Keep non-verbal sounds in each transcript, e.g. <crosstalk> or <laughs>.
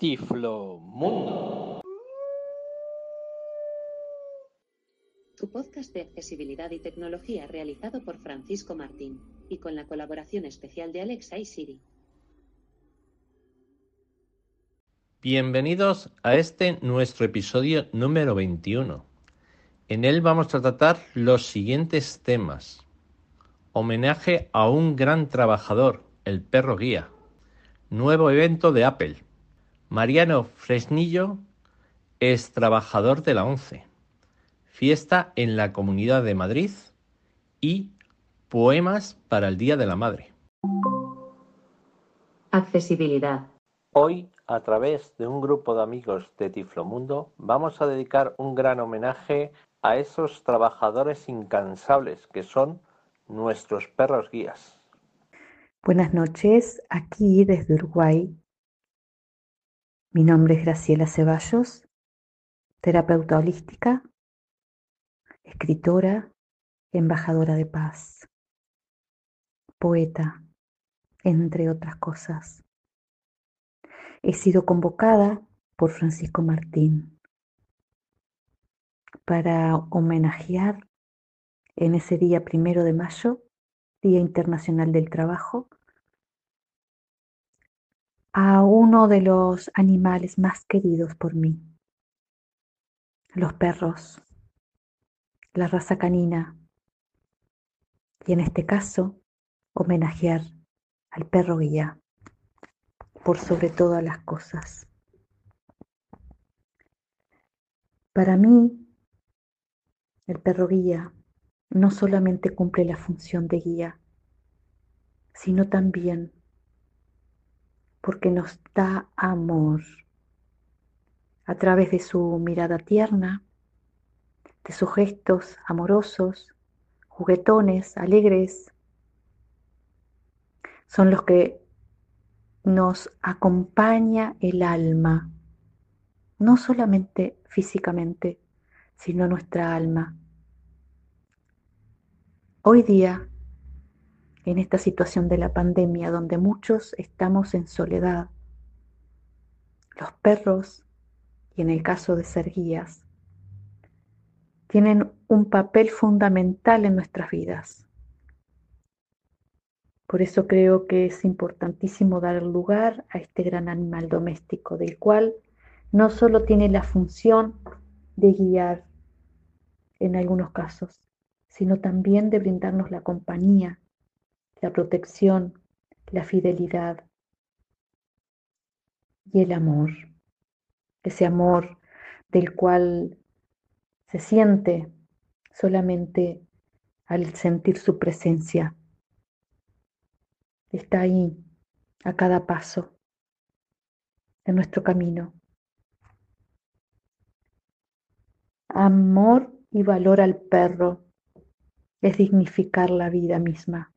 Tiflo Mundo. Tu podcast de accesibilidad y tecnología realizado por Francisco Martín y con la colaboración especial de Alexa y Siri. Bienvenidos a este nuestro episodio número 21. En él vamos a tratar los siguientes temas. Homenaje a un gran trabajador, el perro guía. Nuevo evento de Apple. Mariano Fresnillo es trabajador de la ONCE. Fiesta en la Comunidad de Madrid y poemas para el Día de la Madre. Accesibilidad. Hoy, a través de un grupo de amigos de Tiflomundo, vamos a dedicar un gran homenaje a esos trabajadores incansables que son nuestros perros guías. Buenas noches, aquí desde Uruguay mi nombre es Graciela Ceballos, terapeuta holística, escritora, embajadora de paz, poeta, entre otras cosas. He sido convocada por Francisco Martín para homenajear en ese día primero de mayo, Día Internacional del Trabajo, a uno de los animales más queridos por mí, los perros, la raza canina, y en este caso homenajear al perro guía por sobre todas las cosas. Para mí, el perro guía no solamente cumple la función de guía, sino también porque nos da amor a través de su mirada tierna, de sus gestos amorosos, juguetones, alegres. Son los que nos acompaña el alma, no solamente físicamente, sino nuestra alma. Hoy día en esta situación de la pandemia donde muchos estamos en soledad. Los perros, y en el caso de ser guías, tienen un papel fundamental en nuestras vidas. Por eso creo que es importantísimo dar lugar a este gran animal doméstico, del cual no solo tiene la función de guiar en algunos casos, sino también de brindarnos la compañía la protección, la fidelidad y el amor. Ese amor del cual se siente solamente al sentir su presencia. Está ahí a cada paso de nuestro camino. Amor y valor al perro es dignificar la vida misma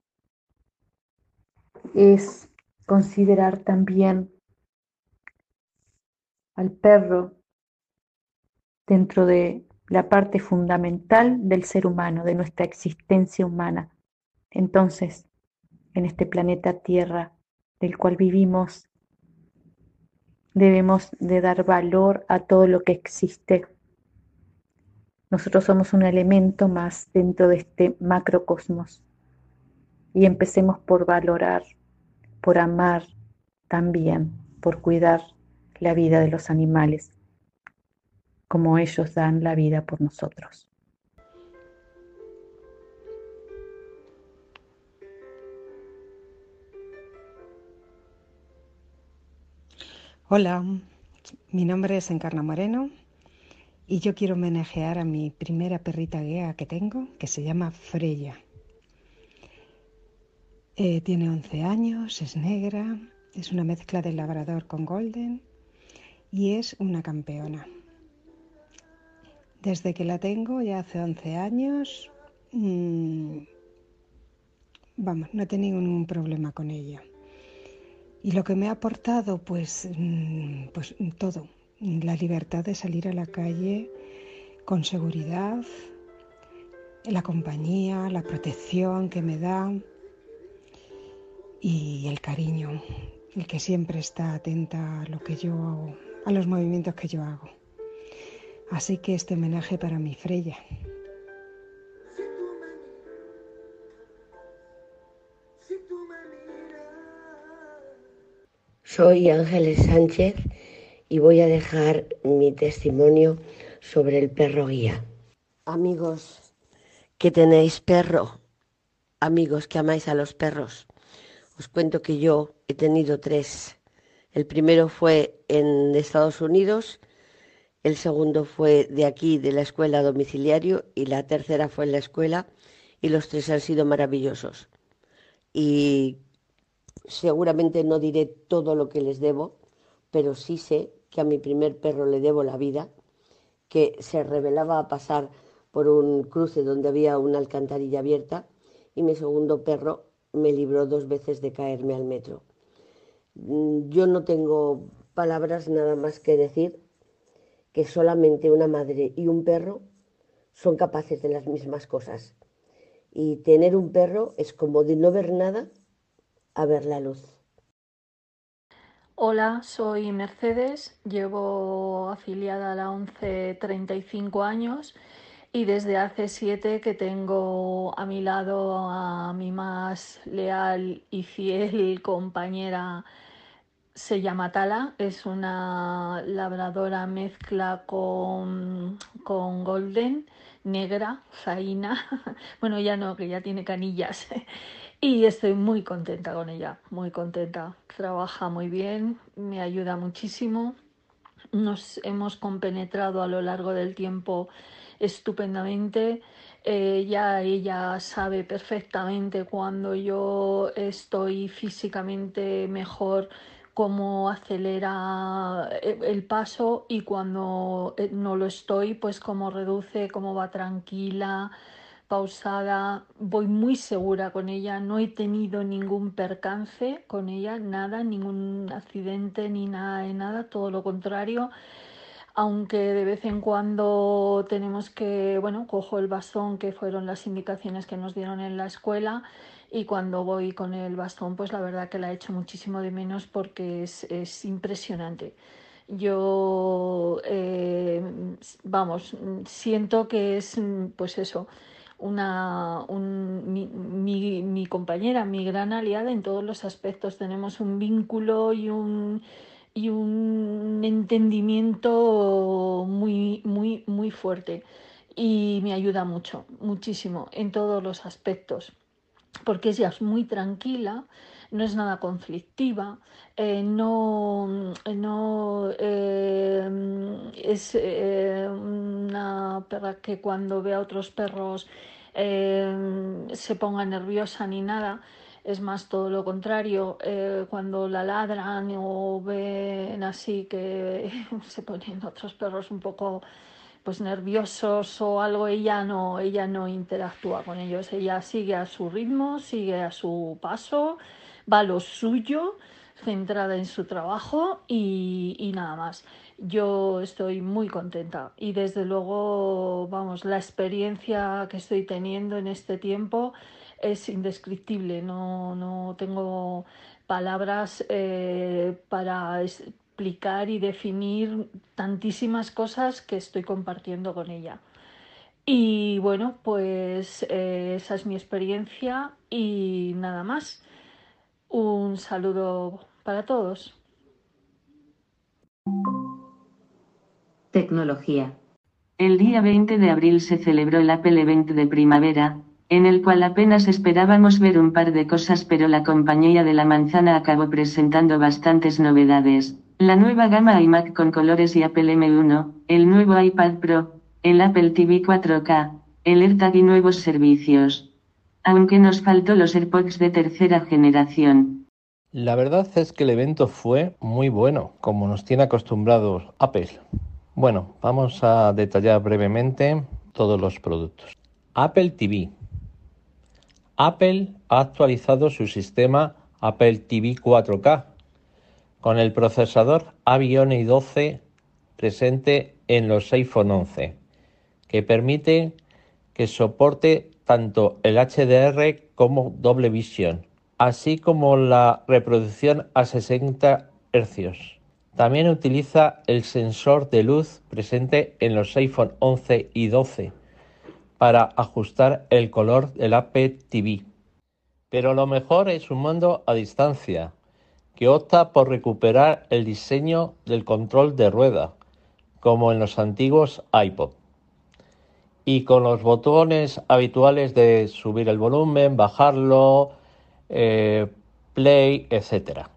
es considerar también al perro dentro de la parte fundamental del ser humano, de nuestra existencia humana. Entonces, en este planeta Tierra del cual vivimos, debemos de dar valor a todo lo que existe. Nosotros somos un elemento más dentro de este macrocosmos y empecemos por valorar por amar también, por cuidar la vida de los animales, como ellos dan la vida por nosotros. Hola, mi nombre es Encarna Moreno y yo quiero homenajear a mi primera perrita guía que tengo, que se llama Freya. Eh, tiene 11 años, es negra, es una mezcla de labrador con golden y es una campeona. Desde que la tengo, ya hace 11 años, mm, vamos, no he tenido ningún problema con ella. Y lo que me ha aportado, pues, mm, pues todo, la libertad de salir a la calle con seguridad, la compañía, la protección que me da y el cariño. y que siempre está atenta a lo que yo a los movimientos que yo hago. Así que este homenaje para mi Freya. Soy Ángeles Sánchez y voy a dejar mi testimonio sobre el perro guía. Amigos que tenéis perro, amigos que amáis a los perros, os cuento que yo he tenido tres. El primero fue en Estados Unidos, el segundo fue de aquí, de la escuela domiciliario, y la tercera fue en la escuela, y los tres han sido maravillosos. Y seguramente no diré todo lo que les debo, pero sí sé que a mi primer perro le debo la vida, que se revelaba a pasar por un cruce donde había una alcantarilla abierta, y mi segundo perro me libró dos veces de caerme al metro. Mm, yo no tengo palabras nada más que decir que solamente una madre y un perro son capaces de las mismas cosas. Y tener un perro es como de no ver nada a ver la luz. Hola, soy Mercedes, llevo afiliada a la 11 35 años y desde hace siete que tengo a mi lado a mi más leal y fiel compañera, se llama Tala, es una labradora mezcla con, con Golden, negra, zaina, <laughs> bueno ya no, que ya tiene canillas. <laughs> Y estoy muy contenta con ella, muy contenta. Trabaja muy bien, me ayuda muchísimo. Nos hemos compenetrado a lo largo del tiempo estupendamente. Eh, ella sabe perfectamente cuando yo estoy físicamente mejor cómo acelera eh, el paso y cuando eh, no lo estoy, pues cómo reduce, cómo va tranquila, pausada, voy muy segura con ella, no he tenido ningún percance con ella, nada, ningún accidente ni nada de nada, todo lo contrario aunque de vez en cuando tenemos que, bueno, cojo el bastón, que fueron las indicaciones que nos dieron en la escuela, y cuando voy con el bastón, pues la verdad que la he hecho muchísimo de menos porque es, impresionante. Yo, eh, vamos, siento que es, pues eso, una, mi, mi compañera, mi gran aliada en todos los aspectos. Tenemos un vínculo y un y un entendimiento muy, muy, muy fuerte. Y me ayuda mucho, muchísimo, en todos los aspectos, porque ella es muy tranquila, no es nada conflictiva, eh, no, no eh, es eh, una perra que cuando ve a otros perros se ponga nerviosa ni nada es más todo lo contrario, eh, cuando la ladran o ven así que <laughs> se ponen otros perros un poco pues nerviosos o algo, ella no, ella no interactúa con ellos, ella sigue a su ritmo, sigue a su paso, va a lo suyo, centrada en su trabajo y, y nada más. Yo estoy muy contenta y desde luego, vamos, la experiencia que estoy teniendo en este tiempo es indescriptible, no, no tengo palabras eh, para explicar y definir tantísimas cosas que estoy compartiendo con ella. Y bueno, pues eh, esa es mi experiencia y nada más. Un saludo para todos. Tecnología. El día 20 de abril se celebró el Apple Event de primavera, en el cual apenas esperábamos ver un par de cosas pero la compañía de la manzana acabó presentando bastantes novedades. La nueva gama iMac con colores y Apple M1, el nuevo iPad Pro, el Apple TV 4K, el AirTag y nuevos servicios. Aunque nos faltó los AirPods de tercera generación. La verdad es que el evento fue muy bueno, como nos tiene acostumbrados Apple. Bueno, vamos a detallar brevemente todos los productos. Apple TV, Apple ha actualizado su sistema Apple TV 4K con el procesador Avione 12 presente en los iPhone 11, que permite que soporte tanto el HDR como doble visión, así como la reproducción a 60 Hz. También utiliza el sensor de luz presente en los iPhone 11 y 12 para ajustar el color del Apple TV. Pero lo mejor es un mando a distancia, que opta por recuperar el diseño del control de rueda, como en los antiguos iPod. Y con los botones habituales de subir el volumen, bajarlo, eh, play, etc.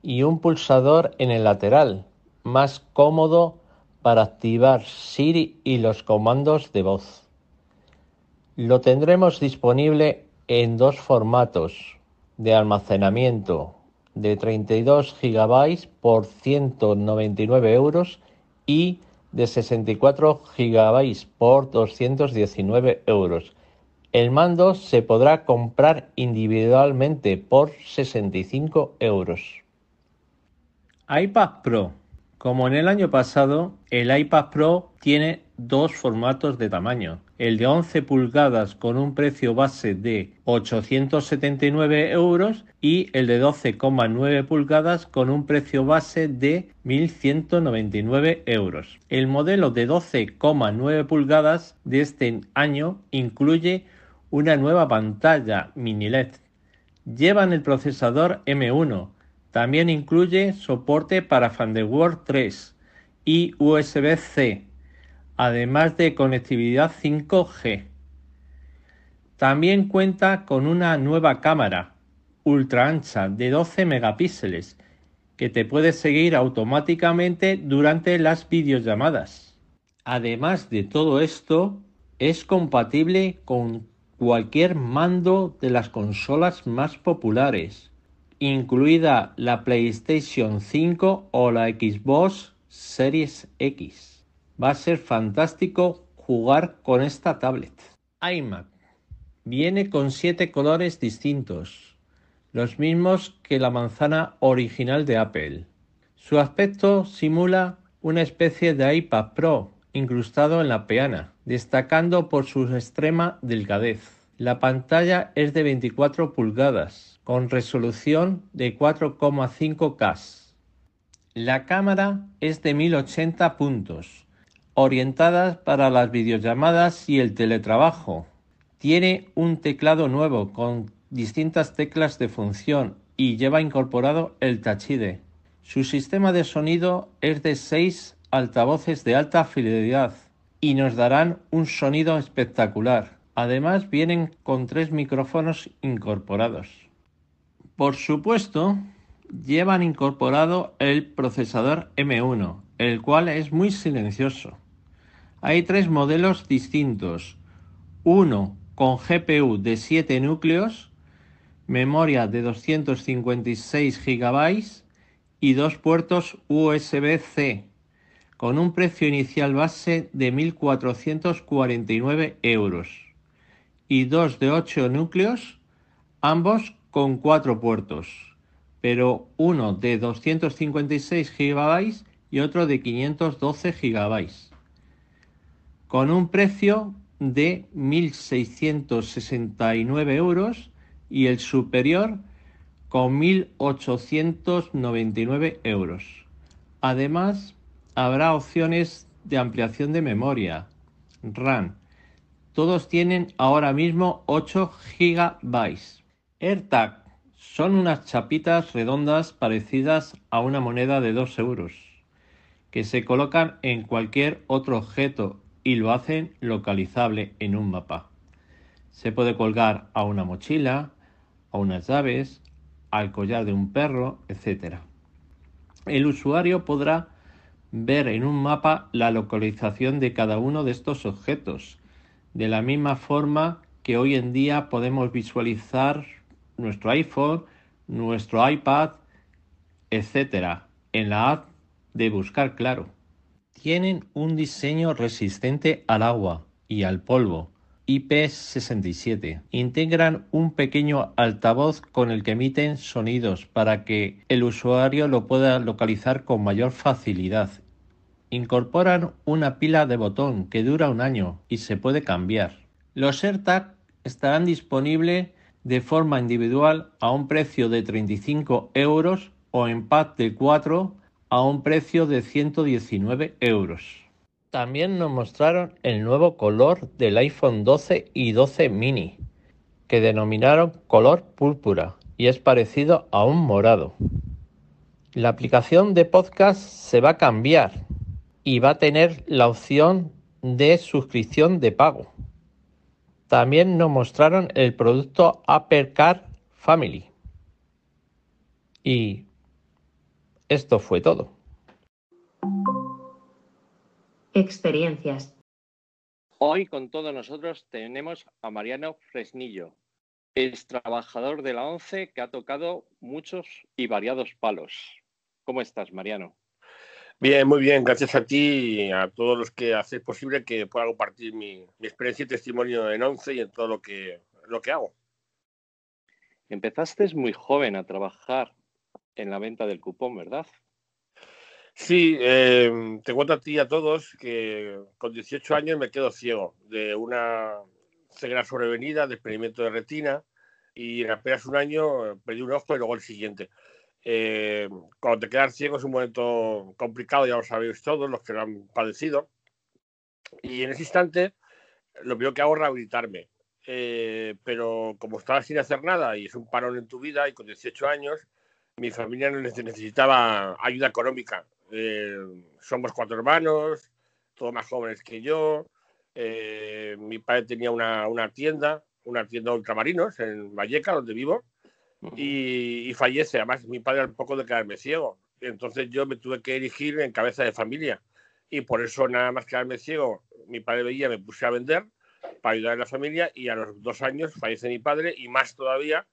Y un pulsador en el lateral, más cómodo para activar Siri y los comandos de voz. Lo tendremos disponible en dos formatos de almacenamiento de 32 GB por 199 euros y de 64 GB por 219 euros. El mando se podrá comprar individualmente por 65 euros. iPad Pro. Como en el año pasado, el iPad Pro tiene dos formatos de tamaño. El de 11 pulgadas con un precio base de 879 euros y el de 12,9 pulgadas con un precio base de 1.199 euros. El modelo de 12,9 pulgadas de este año incluye una nueva pantalla mini LED. Llevan el procesador M1. También incluye soporte para Thunderbolt 3 y USB-C además de conectividad 5G. También cuenta con una nueva cámara ultra ancha de 12 megapíxeles que te puede seguir automáticamente durante las videollamadas. Además de todo esto, es compatible con cualquier mando de las consolas más populares, incluida la PlayStation 5 o la Xbox Series X. Va a ser fantástico jugar con esta tablet. iMac viene con siete colores distintos, los mismos que la manzana original de Apple. Su aspecto simula una especie de iPad Pro incrustado en la peana, destacando por su extrema delgadez. La pantalla es de 24 pulgadas, con resolución de 4,5K. La cámara es de 1080 puntos, orientadas para las videollamadas y el teletrabajo. Tiene un teclado nuevo con distintas teclas de función y lleva incorporado el Touch ID. Su sistema de sonido es de 6 altavoces de alta fidelidad y nos darán un sonido espectacular. Además vienen con tres micrófonos incorporados. Por supuesto, llevan incorporado el procesador M1, el cual es muy silencioso. Hay tres modelos distintos. Uno con GPU de 7 núcleos, memoria de 256 GB y dos puertos USB-C, con un precio inicial base de 1.449 euros. Y dos de 8 núcleos, ambos con cuatro puertos, pero uno de 256 GB y otro de 512 GB con un precio de 1.669 euros y el superior con 1.899 euros. Además, habrá opciones de ampliación de memoria, RAM. Todos tienen ahora mismo 8 GB. AirTag son unas chapitas redondas parecidas a una moneda de 2 euros que se colocan en cualquier otro objeto y lo hacen localizable en un mapa. Se puede colgar a una mochila, a unas llaves, al collar de un perro, etc. El usuario podrá ver en un mapa la localización de cada uno de estos objetos, de la misma forma que hoy en día podemos visualizar nuestro iPhone, nuestro iPad, etc. en la app de Buscar Claro. Tienen un diseño resistente al agua y al polvo. IP67. Integran un pequeño altavoz con el que emiten sonidos para que el usuario lo pueda localizar con mayor facilidad. Incorporan una pila de botón que dura un año y se puede cambiar. Los AirTag estarán disponibles de forma individual a un precio de 35 euros o en pack de 4 a un precio de 119 euros. También nos mostraron el nuevo color del iPhone 12 y 12 mini, que denominaron color púrpura y es parecido a un morado. La aplicación de podcast se va a cambiar y va a tener la opción de suscripción de pago. También nos mostraron el producto Apple Car Family. Y esto fue todo. Experiencias. Hoy con todos nosotros tenemos a Mariano Fresnillo, es trabajador de la ONCE que ha tocado muchos y variados palos. ¿Cómo estás, Mariano? Bien, muy bien. Gracias a ti y a todos los que hacéis posible que pueda compartir mi, experiencia y testimonio en ONCE y en todo lo que, lo que hago. Empezaste muy joven a trabajar en la venta del cupón, ¿verdad? Sí, eh, te cuento a ti y a todos que con 18 años me quedo ciego de una ceguera sobrevenida, de experimento de retina, y en apenas un año perdí un ojo y luego el siguiente. Eh, cuando te quedas ciego es un momento complicado, ya lo sabéis todos los que lo han padecido. Y en ese instante, lo primero que hago es rehabilitarme. Eh, pero como estaba sin hacer nada y es un parón en tu vida y con 18 años, mi familia necesitaba ayuda económica. Eh, somos cuatro hermanos, todos más jóvenes que yo. mi padre tenía una, una tienda, una tienda de ultramarinos en Valleca, donde vivo y, fallece. Además, mi padre al poco de quedarme ciego. Entonces yo me tuve que erigir en cabeza de familia. Y por eso, nada más quedarme ciego, mi padre veía, me puse a vender para ayudar a la familia y a los dos años fallece mi padre y más todavía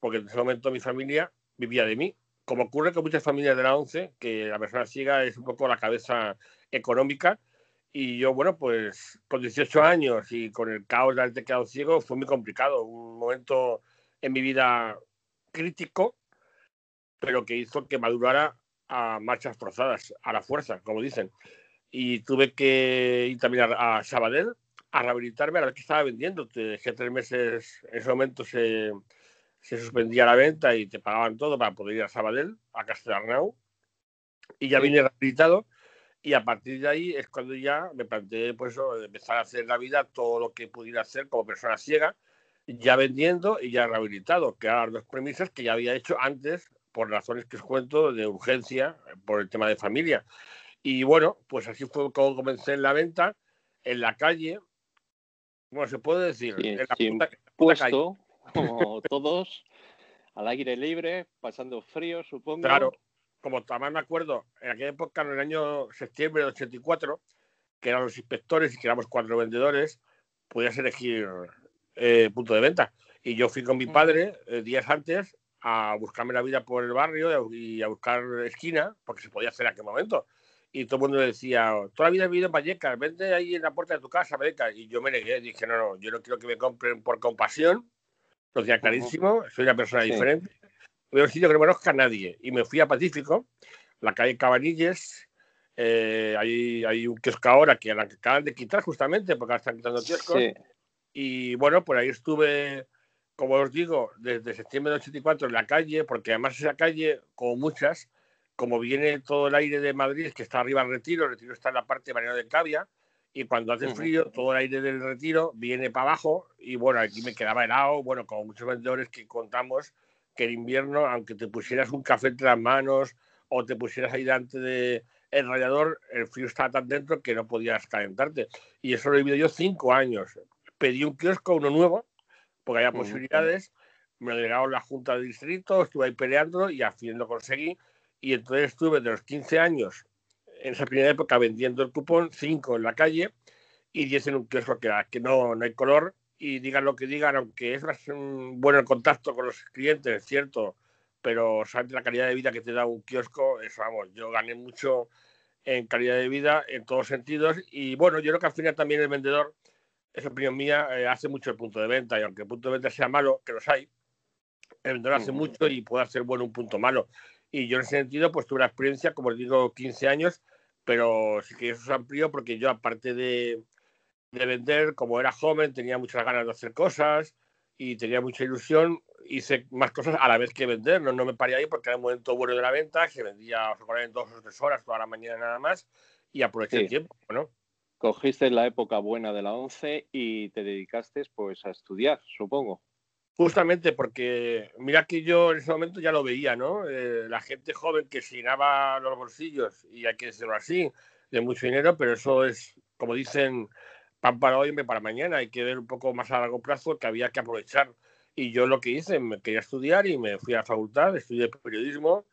porque en ese momento mi familia vivía de mí. Como ocurre con muchas familias de la ONCE, que la persona ciega es un poco la cabeza económica. Y yo, bueno, pues con 18 años y con el caos de haberte quedado ciego fue muy complicado. Un momento en mi vida crítico, pero que hizo que madurara a marchas forzadas, a la fuerza, como dicen. Y tuve que ir también a, Sabadell a rehabilitarme a la que estaba vendiendo. Dejé tres meses, en ese momento se, se suspendía la venta y te pagaban todo para poder ir a Sabadell, a Castellarnau. Y ya vine rehabilitado. Y a partir de ahí es cuando ya me planteé pues, empezar a hacer la vida todo lo que pudiera hacer como persona ciega ya vendiendo y ya rehabilitado, que eran las dos premisas que ya había hecho antes por razones que os cuento de urgencia, por el tema de familia. Y bueno, pues así fue como comencé en la venta, en la calle, bueno, se puede decir, en la puesto, como todos, al aire libre, pasando frío, supongo. Claro, como también me acuerdo, en aquella época, en el año septiembre de 84, que eran los inspectores y que éramos cuatro vendedores, podías elegir eh, punto de venta. Y yo fui con mi padre eh, días antes a buscarme la vida por el barrio y a buscar esquina, porque se podía hacer en aquel momento. Y todo el mundo decía, toda la vida he vivido en Vallecas, vende ahí en la puerta de tu casa, Vallecas. Y yo me negué, dije, no, no, yo no quiero que me compren por compasión, lo decía clarísimo, soy una persona diferente. Voy a un sitio que no conozca a nadie. Y me fui a Pacífico, la calle Cabanilles, eh, hay, hay, un kiosco ahora que acaban de quitar justamente, porque ahora están quitando kioscos. Y bueno, por ahí estuve, como os digo, desde septiembre del 84 en la calle, porque además esa calle, como muchas, como viene todo el aire de Madrid, que está arriba del retiro, retiro está en la parte de Mariano de Cavia, y cuando hace frío, todo el aire del retiro viene para abajo, y bueno, aquí me quedaba helado, bueno, como muchos vendedores que contamos que en invierno, aunque te pusieras un café entre las manos o te pusieras ahí delante del el radiador, el frío estaba tan dentro que no podías calentarte. Y eso lo he vivido yo cinco años pedí un kiosco, uno nuevo, porque había posibilidades. Me lo delegaron la Junta de Distrito, estuve ahí peleando y al fin lo conseguí. Y entonces estuve de los 15 años, en esa primera época, vendiendo el cupón, 5 en la calle y 10 en un kiosco que, que no, no hay color. Y digan lo que digan, aunque es un bueno el contacto con los clientes, es cierto, pero sabes la calidad de vida que te da un kiosco, eso vamos, yo gané mucho en calidad de vida en todos sentidos. Y bueno, yo creo que al final también el vendedor esa opinión mía, eh, hace mucho el punto de venta y aunque el punto de venta sea malo, que los hay, el vendedor hace mucho y puede hacer bueno un punto malo. Y yo en ese sentido, pues tuve la experiencia, como os digo, 15 años, pero sí que eso es amplio porque yo, aparte de, de vender, como era joven, tenía muchas ganas de hacer cosas y tenía mucha ilusión. Hice más cosas a la vez que vender, no, no me paré ahí porque era un momento bueno de la venta, se vendía en dos o tres horas toda la mañana nada más y aproveché el tiempo, ¿no? Cogiste la época buena de la 11 y te dedicaste pues a estudiar, supongo. Justamente porque, mira que yo en ese momento ya lo veía, ¿no? Eh, la gente joven que se llenaba los bolsillos, y hay que decirlo así, de mucho dinero, pero eso es, como dicen, pan para hoy, y para mañana. Hay que ver un poco más a largo plazo que había que aprovechar. Y yo lo que hice, me quería estudiar y me fui a la facultad, estudié periodismo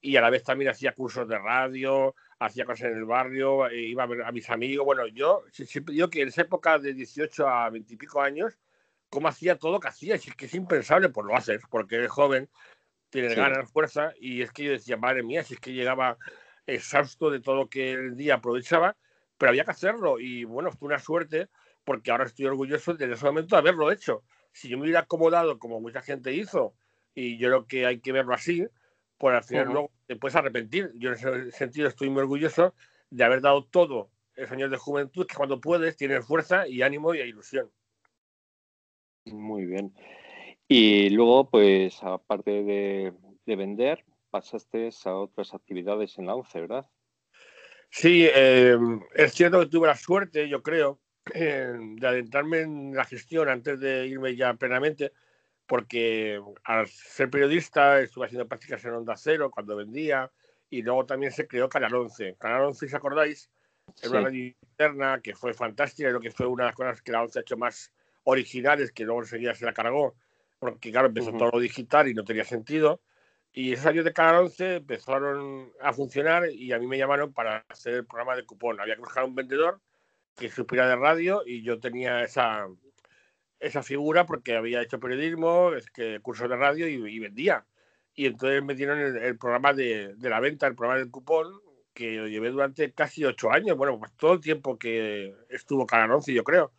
y a la vez también hacía cursos de radio, hacía cosas en el barrio, eh, iba a ver a mis amigos. Bueno, yo siempre digo que en esa época de 18 a 20 y pico años, cómo hacía todo lo que hacía, es que es impensable, pues lo haces, porque eres joven, tienes ganas, fuerza, y es que yo decía, madre mía, si es que llegaba exhausto de todo lo que el día aprovechaba, pero había que hacerlo, y bueno, fue una suerte, porque ahora estoy orgulloso de ese momento de haberlo hecho. Si yo me hubiera acomodado como mucha gente hizo, y yo creo que hay que verlo así, pues al final luego te puedes arrepentir. Yo en ese sentido estoy muy orgulloso de haber dado todo esos años de juventud, que cuando puedes tienes fuerza y ánimo y ilusión. Muy bien. Y luego, pues, aparte de, vender, pasaste a otras actividades en la ONCE, ¿verdad? Sí, em, es cierto que tuve la suerte, yo creo, <clears throat> de adentrarme en la gestión antes de irme ya plenamente, porque al ser periodista estuve haciendo prácticas en Onda Cero cuando vendía y luego también se creó Canal 11. Canal 11, si os acordáis, era una radio interna que fue fantástica lo que fue una de las cosas que la 11 ha hecho más originales que luego enseguida se la cargó, porque claro, empezó todo lo digital y no tenía sentido. Y esos años de Canal 11 empezaron a funcionar y a mí me llamaron para hacer el programa de cupón. Había que buscar un vendedor que supiera de radio y yo tenía esa, esa figura porque había hecho periodismo, es que curso de radio y, vendía. Y entonces me dieron el, programa de, de, la venta, el programa del cupón, que lo llevé durante casi ocho años, bueno, pues todo el tiempo que estuvo Canal 11, yo creo.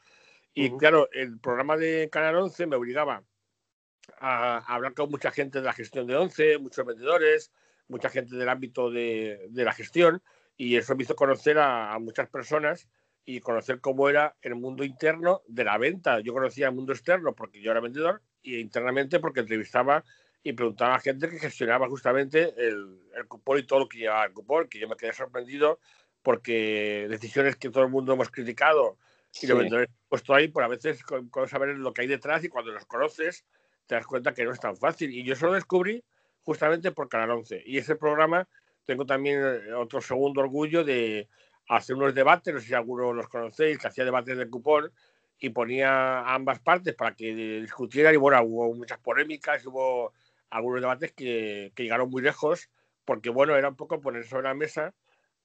Y claro, el programa de Canal 11 me obligaba a, hablar con mucha gente de la gestión de 11, muchos vendedores, mucha gente del ámbito de, la gestión, y eso me hizo conocer a, muchas personas y conocer cómo era el mundo interno de la venta. Yo conocía el mundo externo porque yo era vendedor y internamente porque entrevistaba y preguntaba a gente que gestionaba justamente el, el cupón y todo lo que llevaba el cupón, que yo me quedé sorprendido porque decisiones que todo el mundo hemos criticado y los vendedores puesto ahí, por a veces con, saber lo que hay detrás y cuando los conoces te das cuenta que no es tan fácil. Y yo eso lo descubrí justamente por Canal 11. Y ese programa tengo también eh, otro segundo orgullo de hacer unos debates, no sé si algunos los conocéis, que hacía debates de cupón y ponía a ambas partes para que discutieran y bueno, hubo muchas polémicas, hubo algunos debates que, que llegaron muy lejos porque bueno, era un poco poner sobre la mesa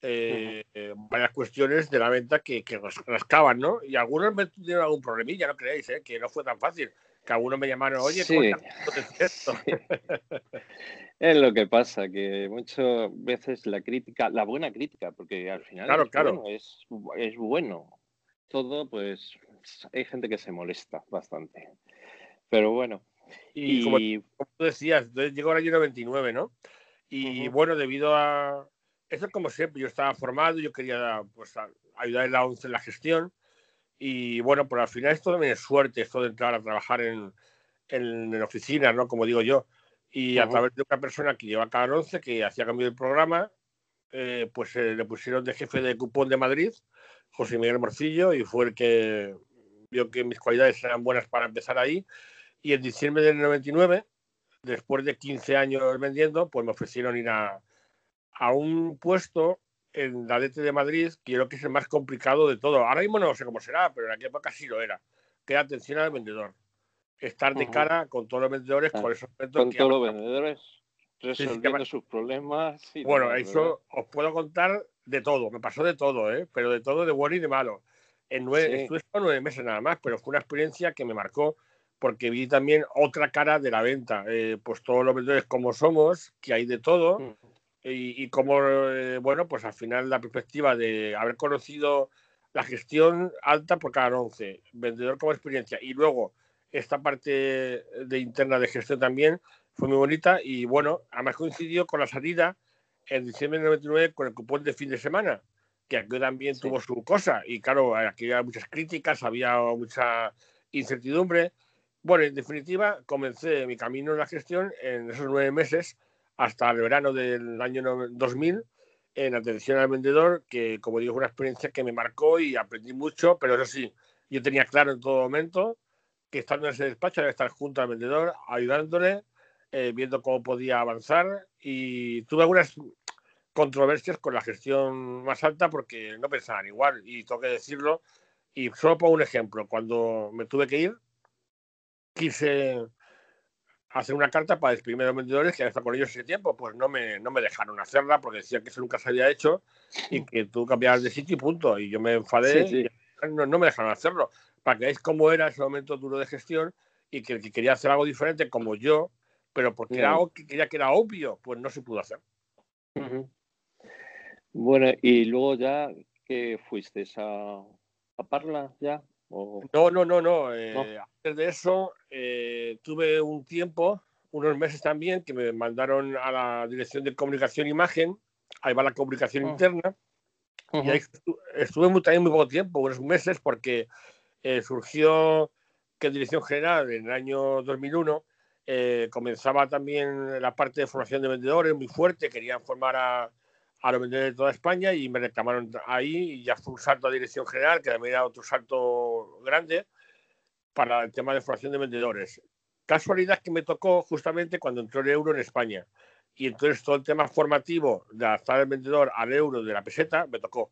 eh, varias cuestiones de la venta que, que rascaban, ¿no? Y algunos me tuvieron algún problemilla, no creéis, ¿eh? que no fue tan fácil. Que algunos me llamaron, oye, sí. es <laughs> es lo que pasa, que muchas veces la crítica, la buena crítica, porque al final claro, es, claro. Bueno, es, es, bueno. Todo, pues, hay gente que se molesta bastante. Pero bueno. Y, Como, tú decías, llegó el año 99, ¿no? Y bueno, debido a, eso es como siempre, yo estaba formado, yo quería pues, ayudar en la ONCE en la gestión y bueno, pues al final esto también es suerte, esto de entrar a trabajar en, en, en oficinas, ¿no? Como digo yo. Y a través de una persona que lleva cada 11, que hacía cambio del programa, eh, pues eh, le pusieron de jefe de cupón de Madrid, José Miguel Morcillo, y fue el que vio que mis cualidades eran buenas para empezar ahí. Y en diciembre del 99, después de 15 años vendiendo, pues me ofrecieron ir a, a un puesto en la DT de Madrid, que creo que es el más complicado de todo. Ahora mismo no sé cómo será, pero en aquella época sí lo era. Que atención al vendedor. Estar de cara con todos los vendedores, ah, con esos Con todos los vendedores, resolviendo sus problemas. bueno, eso os puedo contar de todo. Me pasó de todo, ¿eh? pero de todo, de bueno y de malo. En nueve, Estuve nueve meses nada más, pero fue una experiencia que me marcó porque vi también otra cara de la venta. Eh, pues todos los vendedores como somos, que hay de todo. Mm y, y como, eh, bueno, pues al final la perspectiva de haber conocido la gestión alta por cada 11, vendedor como experiencia, y luego esta parte de interna de gestión también fue muy bonita y bueno, además coincidió con la salida en diciembre de 99 con el cupón de fin de semana, que aquí también tuvo su cosa y claro, aquí había muchas críticas, había mucha incertidumbre. Bueno, en definitiva, comencé mi camino en la gestión en esos nueve meses hasta el verano del año 2000 en atención al vendedor, que como digo, es una experiencia que me marcó y aprendí mucho, pero eso sí, yo tenía claro en todo momento que estando en ese despacho debe estar junto al vendedor, ayudándole, eh, viendo cómo podía avanzar y tuve algunas controversias con la gestión más alta porque no pensaban igual y tengo que decirlo. Y solo pongo un ejemplo, cuando me tuve que ir, quise hacer una carta para despedirme de los vendedores que había estado con ellos ese tiempo, pues no me, no me dejaron hacerla porque decían que eso nunca se había hecho y que tú cambiabas de sitio y punto. Y yo me enfadé y no, no, me dejaron hacerlo. Para que veáis cómo era ese momento duro de gestión y que el que quería hacer algo diferente como yo, pero porque era algo que quería que era obvio, pues no se pudo hacer. Bueno, y luego ya que fuiste a, a Parla ya. No, no, no, no. Eh, antes de eso, eh, tuve un tiempo, unos meses también, que me mandaron a la Dirección de Comunicación e Imagen, ahí va la comunicación ah. interna, y ahí estuve muy, también muy poco tiempo, unos meses, porque eh, surgió que Dirección General en el año 2001 comenzaba también la parte de formación de vendedores muy fuerte, querían formar a a los vendedores de toda España y me reclamaron ahí y ya fue un salto a dirección general, que también era otro salto grande para el tema de formación de vendedores. Casualidad que me tocó justamente cuando entró el euro en España. Y entonces todo el tema formativo de adaptar el vendedor al euro de la peseta me tocó.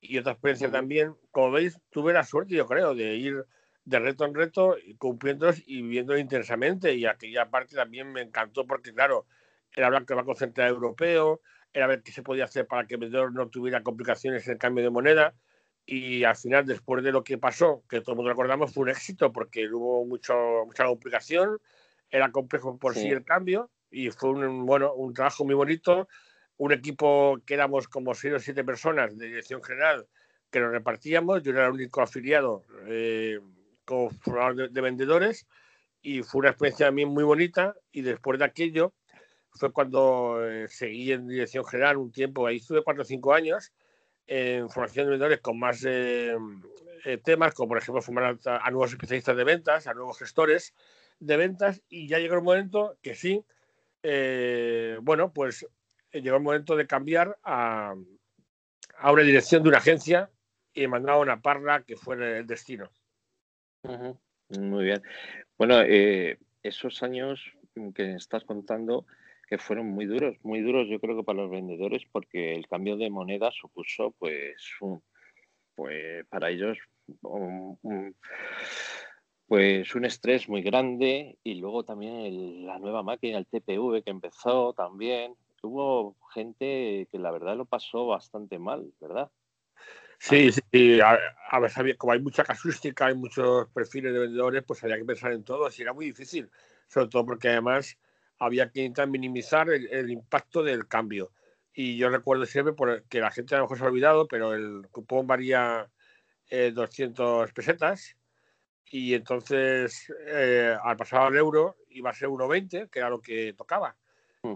Y otra experiencia también, como veis, tuve la suerte, yo creo, de ir de reto en reto, cumpliéndolos y viviéndolo intensamente. Y aquella parte también me encantó porque, claro, era hablar que va a central europeo, era ver qué se podía hacer para que el vendedor no tuviera complicaciones en el cambio de moneda. Y al final, después de lo que pasó, que todo el mundo recordamos, fue un éxito porque hubo mucho, mucha complicación, era complejo por sí. el cambio y fue un, bueno, un trabajo muy bonito. Un equipo que éramos como seis o siete personas de dirección general que nos repartíamos. Yo era el único afiliado eh, como formador de, de vendedores y fue una experiencia también muy bonita. Y después de aquello, fue cuando eh, seguí en dirección general un tiempo, ahí estuve cuatro o cinco años en formación de vendedores con más eh, eh, temas, como por ejemplo formar a, nuevos especialistas de ventas, a nuevos gestores de ventas, y ya llegó el momento que sí, bueno, pues llegó el momento de cambiar a, a una dirección de una agencia y me a una parla que fue el destino. Muy bien. Bueno, esos años que estás contando, que fueron muy duros, muy duros yo creo que para los vendedores porque el cambio de moneda supuso pues un, pues para ellos un, pues un estrés muy grande y luego también la nueva máquina, el TPV que empezó también. Hubo gente que la verdad lo pasó bastante mal, ¿verdad? Sí, sí, a, a como hay mucha casuística, hay muchos perfiles de vendedores, pues había que pensar en todo, y era muy difícil, sobre todo porque además había que intentar minimizar el, impacto del cambio. Y yo recuerdo siempre que la gente a lo mejor se ha olvidado, pero el cupón varía 200 eh, pesetas y entonces eh, al pasar al euro iba a ser 1,20, que era lo que tocaba.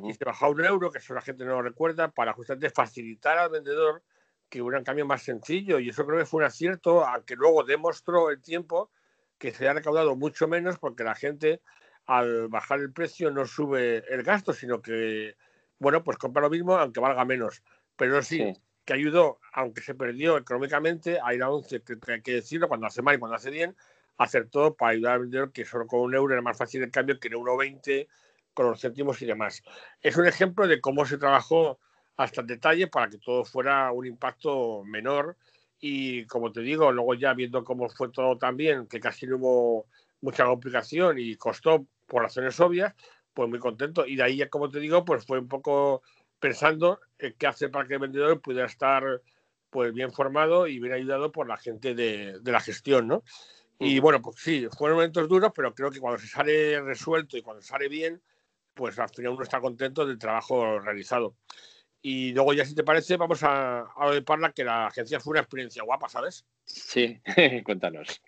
Y se bajó a un euro, que eso la gente no lo recuerda, para justamente facilitar al vendedor que hubiera un cambio más sencillo. Y eso creo que fue un acierto, aunque luego demostró el tiempo que se ha recaudado mucho menos porque la gente al bajar el precio no sube el gasto, sino que, bueno, pues compra lo mismo aunque valga menos. Pero sí, que ayudó, aunque se perdió económicamente, a ir a 11, que, hay que decirlo, cuando hace mal y cuando hace bien, hacer todo para ayudar al vendedor, que solo con un euro era más fácil el cambio que en 1,20 con los céntimos y demás. Es un ejemplo de cómo se trabajó hasta el detalle para que todo fuera un impacto menor. Y como te digo, luego ya viendo cómo fue todo también, que casi no hubo mucha complicación y costó por razones obvias, pues muy contento. Y de ahí, como te digo, pues fue un poco pensando en qué hacer para que el vendedor pudiera estar pues bien formado y bien ayudado por la gente de, la gestión, ¿no? Y bueno, pues sí, fueron momentos duros, pero creo que cuando se sale resuelto y cuando sale bien, pues al final uno está contento del trabajo realizado. Y luego ya si te parece, vamos a, a de Parla, que la agencia fue una experiencia guapa, ¿sabes? Sí, <laughs> cuéntanos.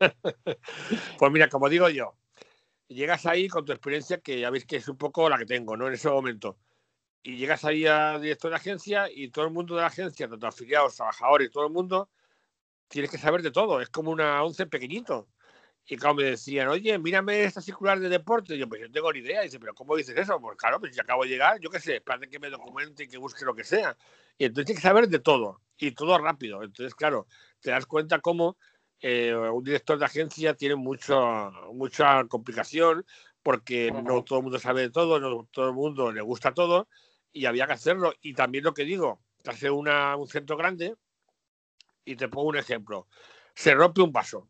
<laughs> pues mira, como digo yo, llegas ahí con tu experiencia, que ya veis que es un poco la que tengo, ¿no? En ese momento. Y llegas ahí a director de agencia y todo el mundo de la agencia, tanto afiliados, trabajadores, todo el mundo, tienes que saber de todo. Es como una once pequeñito. Y claro, me decían, oye, mírame esta circular de deporte. Y yo, pues yo tengo ni idea. Y dice, pero ¿cómo dices eso? Pues claro, pues si acabo de llegar, yo qué sé, espérate que me documente y que busque lo que sea. Y entonces tienes que saber de todo y todo rápido. Entonces, claro, te das cuenta cómo eh, un director de agencia tiene mucho, mucha complicación porque no todo el mundo sabe de todo, no todo el mundo le gusta todo y había que hacerlo. Y también lo que digo, hace una, un centro grande y te pongo un ejemplo. Se rompe un vaso